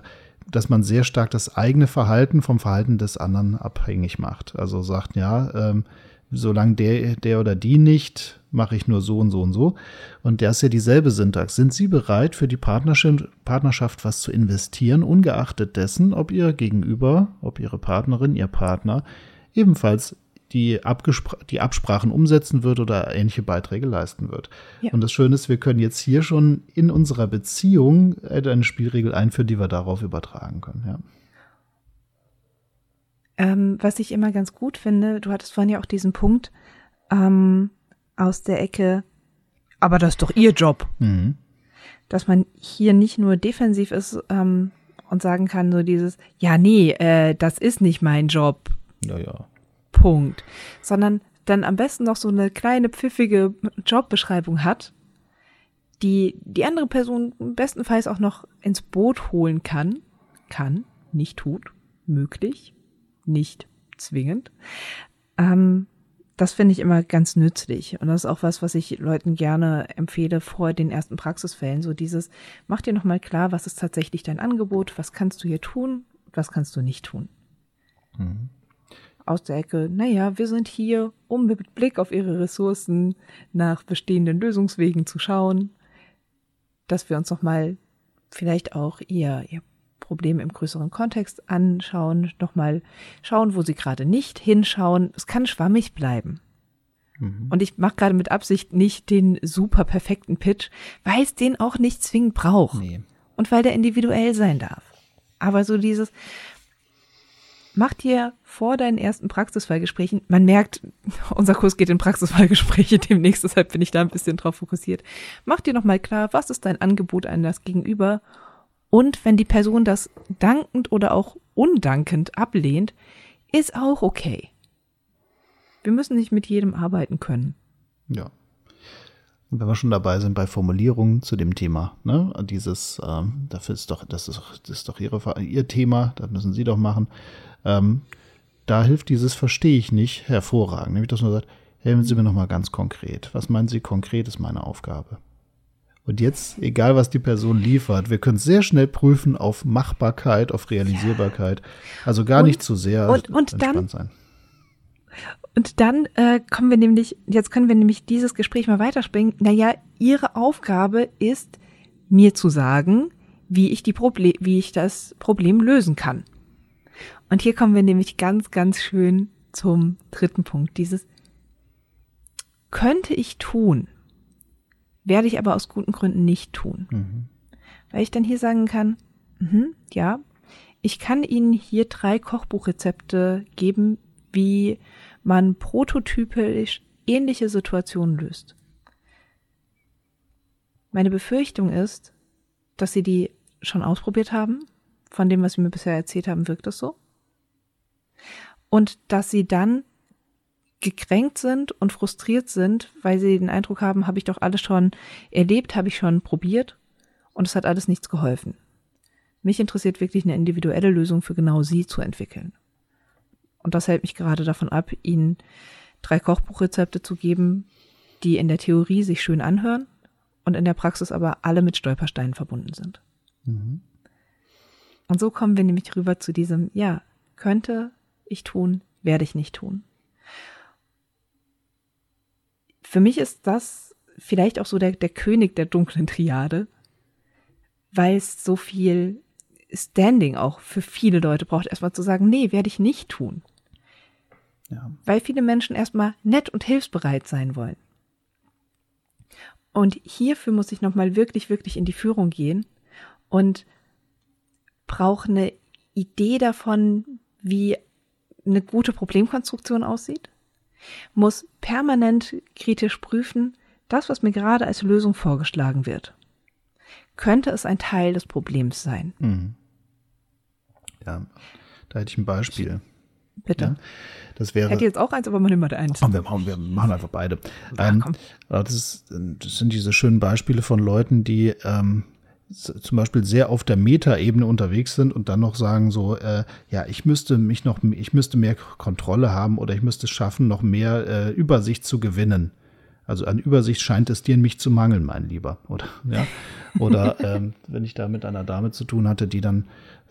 dass man sehr stark das eigene Verhalten vom Verhalten des anderen abhängig macht. Also sagt, ja, ähm, solange der, der oder die nicht, mache ich nur so und so und so. Und der ist ja dieselbe Syntax. Sind Sie bereit, für die Partnerschaft, Partnerschaft was zu investieren, ungeachtet dessen, ob Ihr Gegenüber, ob Ihre Partnerin, Ihr Partner ebenfalls die, Abgespr die Absprachen umsetzen wird oder ähnliche Beiträge leisten wird. Ja. Und das Schöne ist, wir können jetzt hier schon in unserer Beziehung eine Spielregel einführen, die wir darauf übertragen können. Ja. Ähm, was ich immer ganz gut finde, du hattest vorhin ja auch diesen Punkt ähm, aus der Ecke, aber das ist doch ihr Job. Mhm. Dass man hier nicht nur defensiv ist ähm, und sagen kann, so dieses, ja, nee, äh, das ist nicht mein Job. Ja, ja. Punkt. Sondern dann am besten noch so eine kleine pfiffige Jobbeschreibung hat, die die andere Person bestenfalls auch noch ins Boot holen kann. Kann, nicht tut, möglich, nicht zwingend. Ähm, das finde ich immer ganz nützlich. Und das ist auch was, was ich Leuten gerne empfehle vor den ersten Praxisfällen. So dieses, mach dir nochmal klar, was ist tatsächlich dein Angebot, was kannst du hier tun, was kannst du nicht tun. Mhm aus der Ecke, naja, wir sind hier, um mit Blick auf ihre Ressourcen nach bestehenden Lösungswegen zu schauen, dass wir uns nochmal vielleicht auch ihr, ihr Problem im größeren Kontext anschauen, nochmal schauen, wo sie gerade nicht hinschauen. Es kann schwammig bleiben. Mhm. Und ich mache gerade mit Absicht nicht den super perfekten Pitch, weil es den auch nicht zwingend braucht. Nee. Und weil der individuell sein darf. Aber so dieses, mach dir vor deinen ersten Praxisfallgesprächen, man merkt, unser Kurs geht in Praxisfallgespräche demnächst, deshalb bin ich da ein bisschen drauf fokussiert. Mach dir nochmal klar, was ist dein Angebot an das Gegenüber? Und wenn die Person das dankend oder auch undankend ablehnt, ist auch okay. Wir müssen nicht mit jedem arbeiten können. Ja. Und wenn wir schon dabei sind bei Formulierungen zu dem Thema, ne, dieses, ähm, dafür ist doch, das ist, das ist doch ihre, ihr Thema, das müssen Sie doch machen. Ähm, da hilft dieses Verstehe ich nicht hervorragend. Nämlich, dass man sagt, helfen Sie mir nochmal ganz konkret. Was meinen Sie konkret ist meine Aufgabe? Und jetzt, egal was die Person liefert, wir können sehr schnell prüfen auf Machbarkeit, auf Realisierbarkeit. Also gar und, nicht zu sehr und, und dann, sein. Und dann äh, kommen wir nämlich, jetzt können wir nämlich dieses Gespräch mal weiterspringen. Naja, Ihre Aufgabe ist, mir zu sagen, wie ich die Problem, wie ich das Problem lösen kann. Und hier kommen wir nämlich ganz, ganz schön zum dritten Punkt. Dieses könnte ich tun, werde ich aber aus guten Gründen nicht tun. Mhm. Weil ich dann hier sagen kann, mh, ja, ich kann Ihnen hier drei Kochbuchrezepte geben, wie man prototypisch ähnliche Situationen löst. Meine Befürchtung ist, dass Sie die schon ausprobiert haben. Von dem, was Sie mir bisher erzählt haben, wirkt das so und dass sie dann gekränkt sind und frustriert sind, weil sie den Eindruck haben, habe ich doch alles schon erlebt, habe ich schon probiert und es hat alles nichts geholfen. Mich interessiert wirklich eine individuelle Lösung für genau sie zu entwickeln. Und das hält mich gerade davon ab, ihnen drei Kochbuchrezepte zu geben, die in der Theorie sich schön anhören und in der Praxis aber alle mit Stolpersteinen verbunden sind. Mhm. Und so kommen wir nämlich rüber zu diesem, ja, könnte ich tun, werde ich nicht tun. Für mich ist das vielleicht auch so der, der König der dunklen Triade, weil es so viel Standing auch für viele Leute braucht, erstmal zu sagen, nee, werde ich nicht tun. Ja. Weil viele Menschen erstmal nett und hilfsbereit sein wollen. Und hierfür muss ich nochmal wirklich, wirklich in die Führung gehen und brauche eine Idee davon, wie eine gute Problemkonstruktion aussieht, muss permanent kritisch prüfen, das, was mir gerade als Lösung vorgeschlagen wird. Könnte es ein Teil des Problems sein? Mhm. Ja, da hätte ich ein Beispiel. Bitte. Ja, das wäre. Hätte jetzt auch eins, aber man nimmt eins. Komm, wir, machen, wir machen einfach beide. Ach, ähm, das, ist, das, sind diese schönen Beispiele von Leuten, die ähm, zum Beispiel sehr auf der Metaebene unterwegs sind und dann noch sagen so, äh, ja, ich müsste mich noch, ich müsste mehr Kontrolle haben oder ich müsste es schaffen, noch mehr äh, Übersicht zu gewinnen. Also an Übersicht scheint es dir mich zu mangeln, mein Lieber. Oder, ja. Oder ähm, wenn ich da mit einer Dame zu tun hatte, die dann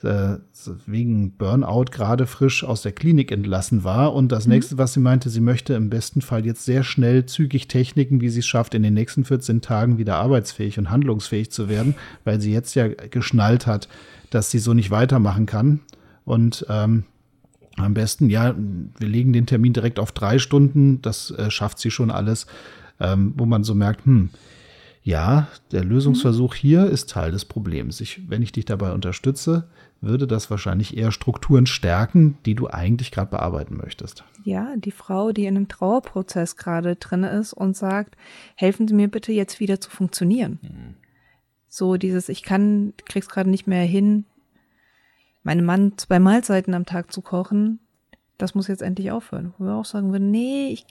äh, wegen Burnout gerade frisch aus der Klinik entlassen war. Und das mhm. nächste, was sie meinte, sie möchte im besten Fall jetzt sehr schnell, zügig Techniken, wie sie es schafft, in den nächsten 14 Tagen wieder arbeitsfähig und handlungsfähig zu werden, weil sie jetzt ja geschnallt hat, dass sie so nicht weitermachen kann. Und ähm, am besten, ja, wir legen den Termin direkt auf drei Stunden, das äh, schafft sie schon alles, ähm, wo man so merkt, hm, ja, der Lösungsversuch hier ist Teil des Problems. Ich, wenn ich dich dabei unterstütze, würde das wahrscheinlich eher Strukturen stärken, die du eigentlich gerade bearbeiten möchtest. Ja, die Frau, die in einem Trauerprozess gerade drin ist und sagt, helfen Sie mir bitte jetzt wieder zu funktionieren. Mhm. So dieses, ich kann, krieg's gerade nicht mehr hin, meinem Mann zwei Mahlzeiten am Tag zu kochen, das muss jetzt endlich aufhören. Wo wir auch sagen würden, nee, ich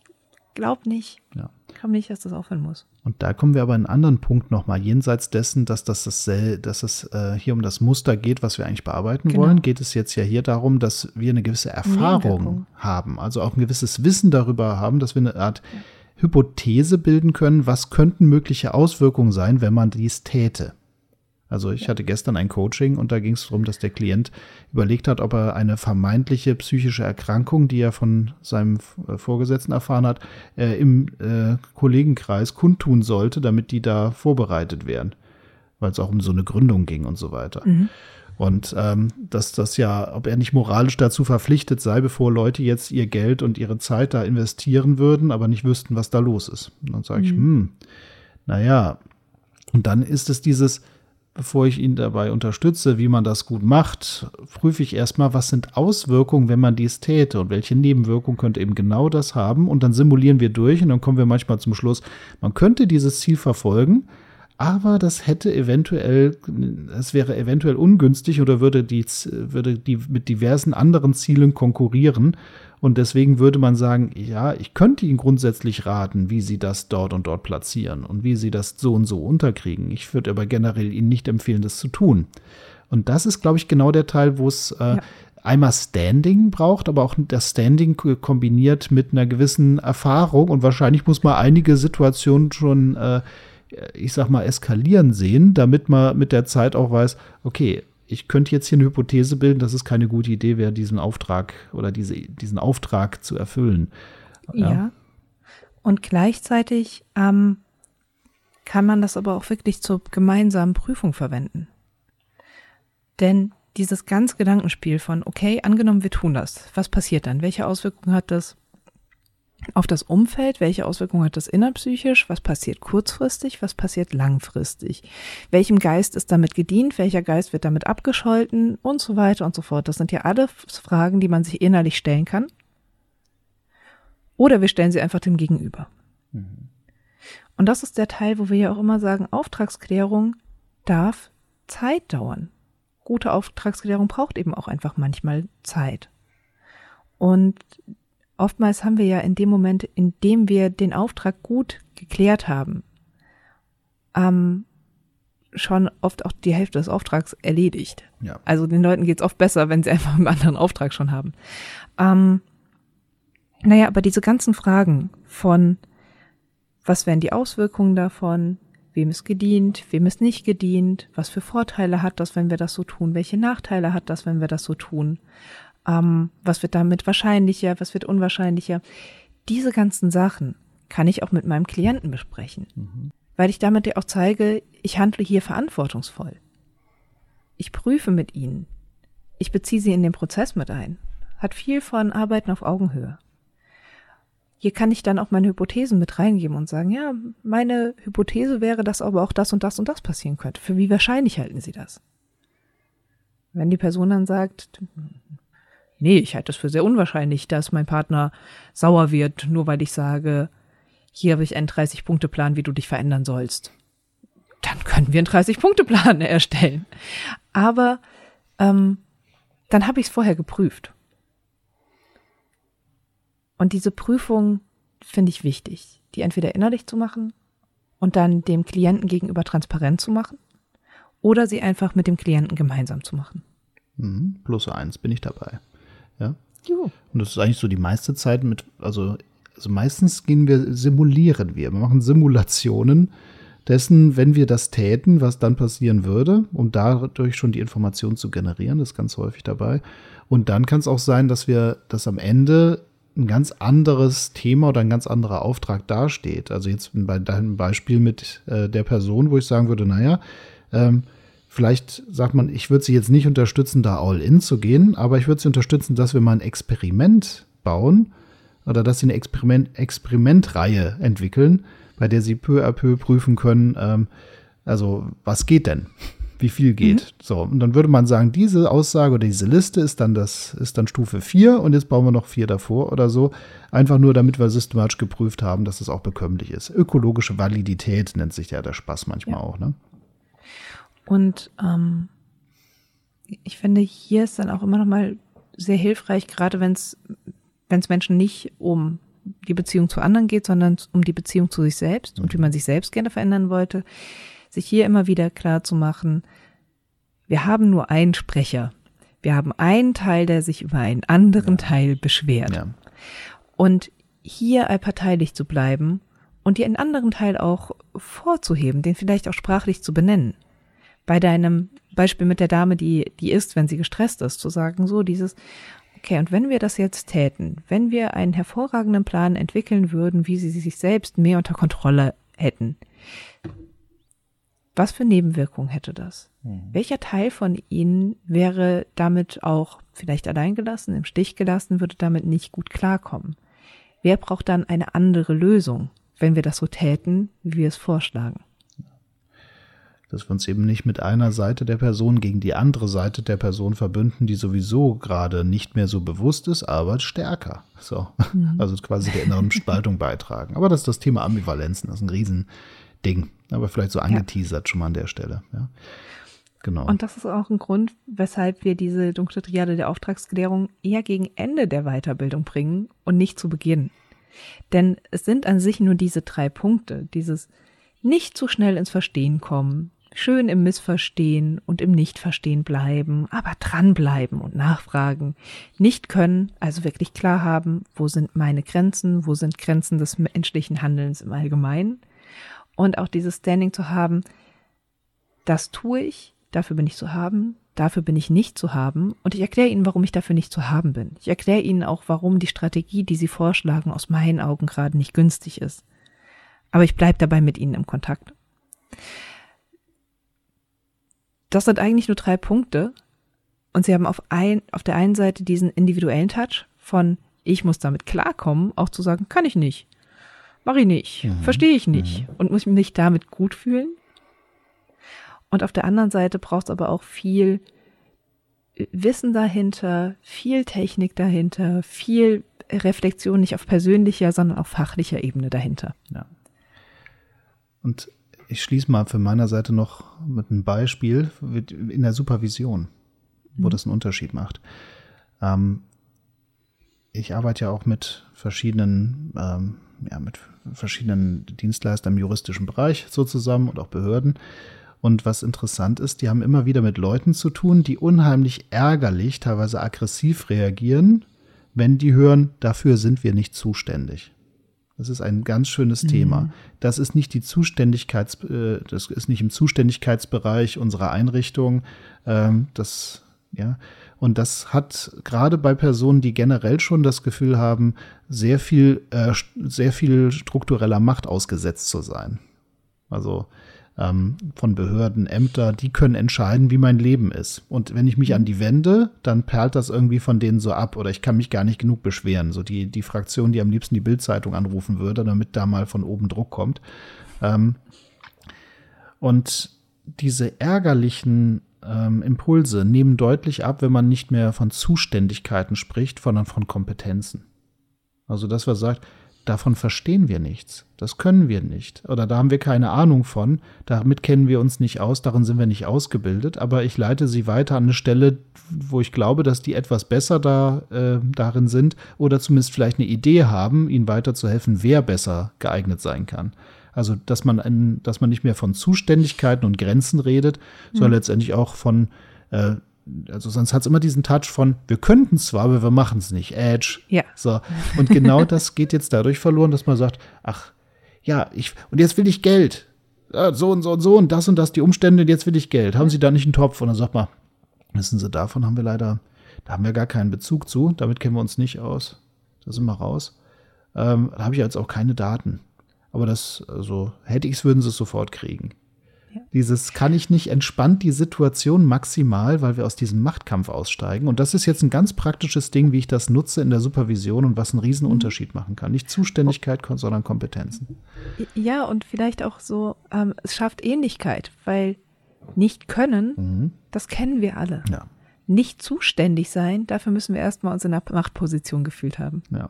glaube nicht. Ja. Glaube nicht, dass das aufhören muss. Und da kommen wir aber in einen anderen Punkt nochmal. Jenseits dessen, dass, das, dass es äh, hier um das Muster geht, was wir eigentlich bearbeiten genau. wollen, geht es jetzt ja hier darum, dass wir eine gewisse Erfahrung haben. Also auch ein gewisses Wissen darüber haben, dass wir eine Art Hypothese bilden können, was könnten mögliche Auswirkungen sein, wenn man dies täte. Also ich hatte gestern ein Coaching und da ging es darum, dass der Klient überlegt hat, ob er eine vermeintliche psychische Erkrankung, die er von seinem äh, Vorgesetzten erfahren hat, äh, im äh, Kollegenkreis kundtun sollte, damit die da vorbereitet werden. Weil es auch um so eine Gründung ging und so weiter. Mhm. Und ähm, dass das ja, ob er nicht moralisch dazu verpflichtet sei, bevor Leute jetzt ihr Geld und ihre Zeit da investieren würden, aber nicht wüssten, was da los ist. Und dann sage mhm. ich, hm, naja, und dann ist es dieses, bevor ich ihn dabei unterstütze, wie man das gut macht, prüfe ich erstmal, was sind Auswirkungen, wenn man dies täte und welche Nebenwirkungen könnte eben genau das haben. Und dann simulieren wir durch und dann kommen wir manchmal zum Schluss, man könnte dieses Ziel verfolgen, aber das hätte eventuell, es wäre eventuell ungünstig oder würde die, würde die mit diversen anderen Zielen konkurrieren. Und deswegen würde man sagen, ja, ich könnte Ihnen grundsätzlich raten, wie Sie das dort und dort platzieren und wie Sie das so und so unterkriegen. Ich würde aber generell Ihnen nicht empfehlen, das zu tun. Und das ist, glaube ich, genau der Teil, wo es äh, ja. einmal Standing braucht, aber auch das Standing kombiniert mit einer gewissen Erfahrung. Und wahrscheinlich muss man einige Situationen schon, äh, ich sag mal, eskalieren sehen, damit man mit der Zeit auch weiß, okay, ich könnte jetzt hier eine Hypothese bilden, dass es keine gute Idee wäre, diesen Auftrag oder diese, diesen Auftrag zu erfüllen. Ja. ja. Und gleichzeitig ähm, kann man das aber auch wirklich zur gemeinsamen Prüfung verwenden. Denn dieses ganz Gedankenspiel von, okay, angenommen, wir tun das, was passiert dann? Welche Auswirkungen hat das auf das Umfeld, welche Auswirkungen hat das innerpsychisch, was passiert kurzfristig, was passiert langfristig, welchem Geist ist damit gedient, welcher Geist wird damit abgescholten und so weiter und so fort. Das sind ja alles Fragen, die man sich innerlich stellen kann. Oder wir stellen sie einfach dem Gegenüber. Mhm. Und das ist der Teil, wo wir ja auch immer sagen, Auftragsklärung darf Zeit dauern. Gute Auftragsklärung braucht eben auch einfach manchmal Zeit. Und oftmals haben wir ja in dem Moment, in dem wir den Auftrag gut geklärt haben, ähm, schon oft auch die Hälfte des Auftrags erledigt. Ja. Also den Leuten geht's oft besser, wenn sie einfach einen anderen Auftrag schon haben. Ähm, naja, aber diese ganzen Fragen von, was wären die Auswirkungen davon, wem ist gedient, wem ist nicht gedient, was für Vorteile hat das, wenn wir das so tun, welche Nachteile hat das, wenn wir das so tun, ähm, was wird damit wahrscheinlicher, was wird unwahrscheinlicher. Diese ganzen Sachen kann ich auch mit meinem Klienten besprechen, mhm. weil ich damit ja auch zeige, ich handle hier verantwortungsvoll. Ich prüfe mit ihnen. Ich beziehe sie in den Prozess mit ein. Hat viel von Arbeiten auf Augenhöhe. Hier kann ich dann auch meine Hypothesen mit reingeben und sagen, ja, meine Hypothese wäre, dass aber auch das und das und das passieren könnte. Für wie wahrscheinlich halten Sie das? Wenn die Person dann sagt, nee, ich halte es für sehr unwahrscheinlich, dass mein Partner sauer wird, nur weil ich sage, hier habe ich einen 30-Punkte-Plan, wie du dich verändern sollst. Dann können wir einen 30-Punkte-Plan erstellen. Aber ähm, dann habe ich es vorher geprüft. Und diese Prüfung finde ich wichtig, die entweder innerlich zu machen und dann dem Klienten gegenüber transparent zu machen oder sie einfach mit dem Klienten gemeinsam zu machen. Mhm, plus eins bin ich dabei. Ja. Jo. Und das ist eigentlich so die meiste Zeit mit, also, also meistens gehen wir, simulieren wir. Wir machen Simulationen dessen, wenn wir das täten, was dann passieren würde, um dadurch schon die Information zu generieren. Das ist ganz häufig dabei. Und dann kann es auch sein, dass wir das am Ende ein ganz anderes Thema oder ein ganz anderer Auftrag dasteht. Also jetzt bei deinem Beispiel mit äh, der Person, wo ich sagen würde, naja, ähm, vielleicht sagt man, ich würde sie jetzt nicht unterstützen, da all in zu gehen, aber ich würde sie unterstützen, dass wir mal ein Experiment bauen oder dass sie eine Experiment, Experimentreihe entwickeln, bei der sie peu à peu prüfen können, ähm, also was geht denn? Wie viel geht? Mhm. So, und dann würde man sagen, diese Aussage oder diese Liste ist dann das, ist dann Stufe 4 und jetzt bauen wir noch vier davor oder so. Einfach nur, damit wir systematisch geprüft haben, dass es auch bekömmlich ist. Ökologische Validität nennt sich ja der Spaß manchmal ja. auch, ne? Und ähm, ich finde, hier ist dann auch immer noch mal sehr hilfreich, gerade wenn es wenn es Menschen nicht um die Beziehung zu anderen geht, sondern um die Beziehung zu sich selbst und wie man sich selbst gerne verändern wollte, sich hier immer wieder klar zu machen, wir haben nur einen Sprecher. Wir haben einen Teil, der sich über einen anderen ja. Teil beschwert. Ja. Und hier allparteilich zu bleiben und dir einen anderen Teil auch vorzuheben, den vielleicht auch sprachlich zu benennen. Bei deinem Beispiel mit der Dame, die, die isst, wenn sie gestresst ist, zu sagen, so dieses, Okay, und wenn wir das jetzt täten, wenn wir einen hervorragenden Plan entwickeln würden, wie sie sich selbst mehr unter Kontrolle hätten, was für Nebenwirkungen hätte das? Mhm. Welcher Teil von ihnen wäre damit auch vielleicht alleingelassen, im Stich gelassen, würde damit nicht gut klarkommen? Wer braucht dann eine andere Lösung, wenn wir das so täten, wie wir es vorschlagen? Dass wir uns eben nicht mit einer Seite der Person gegen die andere Seite der Person verbünden, die sowieso gerade nicht mehr so bewusst ist, aber stärker. So. Mhm. Also quasi der inneren Spaltung beitragen. Aber das ist das Thema Ambivalenzen, das ist ein Riesending. Aber vielleicht so angeteasert ja. schon mal an der Stelle. Ja. Genau. Und das ist auch ein Grund, weshalb wir diese dunkle Triade der Auftragsklärung eher gegen Ende der Weiterbildung bringen und nicht zu Beginn. Denn es sind an sich nur diese drei Punkte, dieses nicht zu schnell ins Verstehen kommen, schön im Missverstehen und im Nichtverstehen bleiben, aber dranbleiben und nachfragen. Nicht können, also wirklich klar haben, wo sind meine Grenzen, wo sind Grenzen des menschlichen Handelns im Allgemeinen. Und auch dieses Standing zu haben, das tue ich, dafür bin ich zu haben, dafür bin ich nicht zu haben. Und ich erkläre Ihnen, warum ich dafür nicht zu haben bin. Ich erkläre Ihnen auch, warum die Strategie, die Sie vorschlagen, aus meinen Augen gerade nicht günstig ist. Aber ich bleibe dabei mit Ihnen im Kontakt das sind eigentlich nur drei Punkte. Und sie haben auf, ein, auf der einen Seite diesen individuellen Touch von, ich muss damit klarkommen, auch zu sagen, kann ich nicht. Mach ich nicht. Mhm. Verstehe ich nicht. Mhm. Und muss mich damit gut fühlen. Und auf der anderen Seite braucht es aber auch viel Wissen dahinter, viel Technik dahinter, viel Reflexion nicht auf persönlicher, sondern auf fachlicher Ebene dahinter. Ja. Und ich schließe mal für meiner Seite noch mit einem Beispiel in der Supervision, wo mhm. das einen Unterschied macht. Ähm, ich arbeite ja auch mit verschiedenen, ähm, ja, mit verschiedenen Dienstleistern im juristischen Bereich so zusammen und auch Behörden. Und was interessant ist, die haben immer wieder mit Leuten zu tun, die unheimlich ärgerlich, teilweise aggressiv reagieren, wenn die hören, dafür sind wir nicht zuständig. Das ist ein ganz schönes mhm. Thema. Das ist nicht die Zuständigkeits, äh, das ist nicht im Zuständigkeitsbereich unserer Einrichtung. Ähm, das, ja. Und das hat gerade bei Personen, die generell schon das Gefühl haben, sehr viel, äh, sehr viel struktureller Macht ausgesetzt zu sein. Also ähm, von Behörden, Ämter, die können entscheiden, wie mein Leben ist. Und wenn ich mich an die wende, dann perlt das irgendwie von denen so ab oder ich kann mich gar nicht genug beschweren. So die, die Fraktion, die am liebsten die Bildzeitung anrufen würde, damit da mal von oben Druck kommt. Ähm, und diese ärgerlichen ähm, Impulse nehmen deutlich ab, wenn man nicht mehr von Zuständigkeiten spricht, sondern von Kompetenzen. Also, dass man sagt, davon verstehen wir nichts. Das können wir nicht. Oder da haben wir keine Ahnung von. Damit kennen wir uns nicht aus. Darin sind wir nicht ausgebildet. Aber ich leite sie weiter an eine Stelle, wo ich glaube, dass die etwas besser da, äh, darin sind oder zumindest vielleicht eine Idee haben, ihnen weiterzuhelfen, wer besser geeignet sein kann. Also, dass man, ein, dass man nicht mehr von Zuständigkeiten und Grenzen redet, mhm. sondern letztendlich auch von, äh, also sonst hat es immer diesen Touch von, wir könnten es zwar, aber wir machen es nicht. Edge. Ja. So. Und genau das geht jetzt dadurch verloren, dass man sagt, ach, ja, ich, und jetzt will ich Geld. So und so und so und das und das die Umstände, und jetzt will ich Geld. Haben Sie da nicht einen Topf? Und dann sagt man, wissen Sie, davon haben wir leider, da haben wir gar keinen Bezug zu, damit kennen wir uns nicht aus. Da sind wir raus. Ähm, da habe ich jetzt auch keine Daten. Aber das, also, hätte ich es, würden sie es sofort kriegen. Ja. Dieses kann ich nicht entspannt die Situation maximal, weil wir aus diesem Machtkampf aussteigen. Und das ist jetzt ein ganz praktisches Ding, wie ich das nutze in der Supervision und was einen riesen mhm. Unterschied machen kann. Nicht Zuständigkeit, sondern Kompetenzen. Ja, und vielleicht auch so, ähm, es schafft Ähnlichkeit, weil nicht können, mhm. das kennen wir alle. Ja. Nicht zuständig sein, dafür müssen wir erstmal uns in einer Machtposition gefühlt haben. Ja.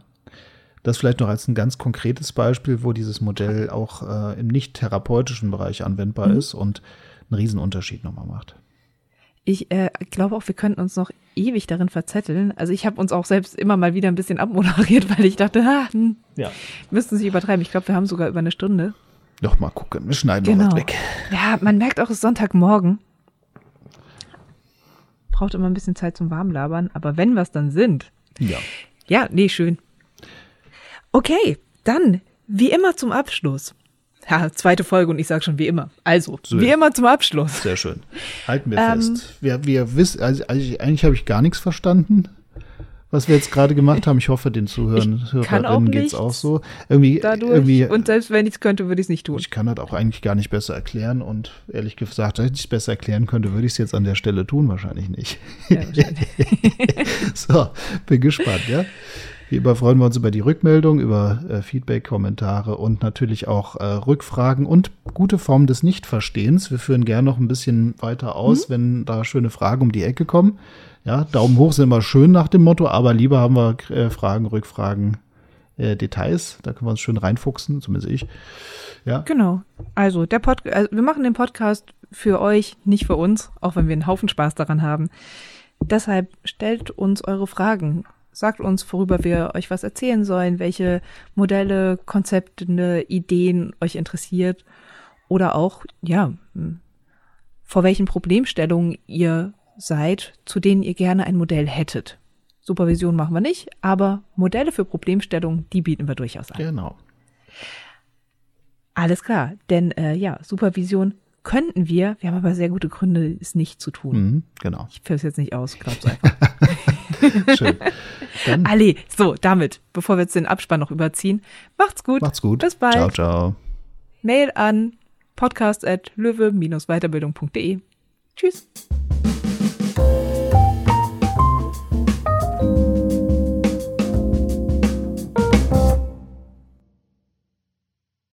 Das vielleicht noch als ein ganz konkretes Beispiel, wo dieses Modell auch äh, im nicht therapeutischen Bereich anwendbar mhm. ist und einen Riesenunterschied nochmal macht. Ich äh, glaube auch, wir könnten uns noch ewig darin verzetteln. Also ich habe uns auch selbst immer mal wieder ein bisschen abmoderiert, weil ich dachte, ah, hm, ja. müssten Sie übertreiben. Ich glaube, wir haben sogar über eine Stunde. Doch mal gucken, wir schneiden genau. noch was weg. Ja, man merkt auch, es ist Sonntagmorgen. Braucht immer ein bisschen Zeit zum Warmlabern, aber wenn wir es dann sind. Ja. Ja, nee, schön. Okay, dann, wie immer zum Abschluss. Ja, zweite Folge und ich sage schon wie immer. Also, so, wie immer zum Abschluss. Sehr schön. Halten wir ähm, fest. Wir, wir wissen, also, also eigentlich habe ich gar nichts verstanden, was wir jetzt gerade gemacht haben. Ich hoffe, den Zuhörern geht es auch so. Irgendwie, dadurch, irgendwie, und selbst wenn ich es könnte, würde ich es nicht tun. Ich kann das auch eigentlich gar nicht besser erklären und ehrlich gesagt, wenn ich es besser erklären könnte, würde ich es jetzt an der Stelle tun, wahrscheinlich nicht. Ja, wahrscheinlich. so, bin gespannt, ja. Wie immer freuen wir uns über die Rückmeldung, über äh, Feedback, Kommentare und natürlich auch äh, Rückfragen und gute Formen des Nichtverstehens. Wir führen gerne noch ein bisschen weiter aus, mhm. wenn da schöne Fragen um die Ecke kommen. Ja, Daumen hoch sind immer schön nach dem Motto, aber lieber haben wir äh, Fragen, Rückfragen, äh, Details. Da können wir uns schön reinfuchsen, zumindest ich. Ja. Genau. Also, der Pod also wir machen den Podcast für euch, nicht für uns, auch wenn wir einen Haufen Spaß daran haben. Deshalb stellt uns eure Fragen Sagt uns, worüber wir euch was erzählen sollen, welche Modelle, Konzepte, Ideen euch interessiert oder auch, ja, vor welchen Problemstellungen ihr seid, zu denen ihr gerne ein Modell hättet. Supervision machen wir nicht, aber Modelle für Problemstellungen, die bieten wir durchaus an. Genau. Alles klar, denn äh, ja, Supervision könnten wir, wir haben aber sehr gute Gründe, es nicht zu tun. Mhm, genau. Ich führe es jetzt nicht aus, glaub's einfach. Schön. Dann, Ali, so, damit, bevor wir jetzt den Abspann noch überziehen, macht's gut. Macht's gut. Bis bald. Ciao, ciao. Mail an podcast.löwe-weiterbildung.de. Tschüss.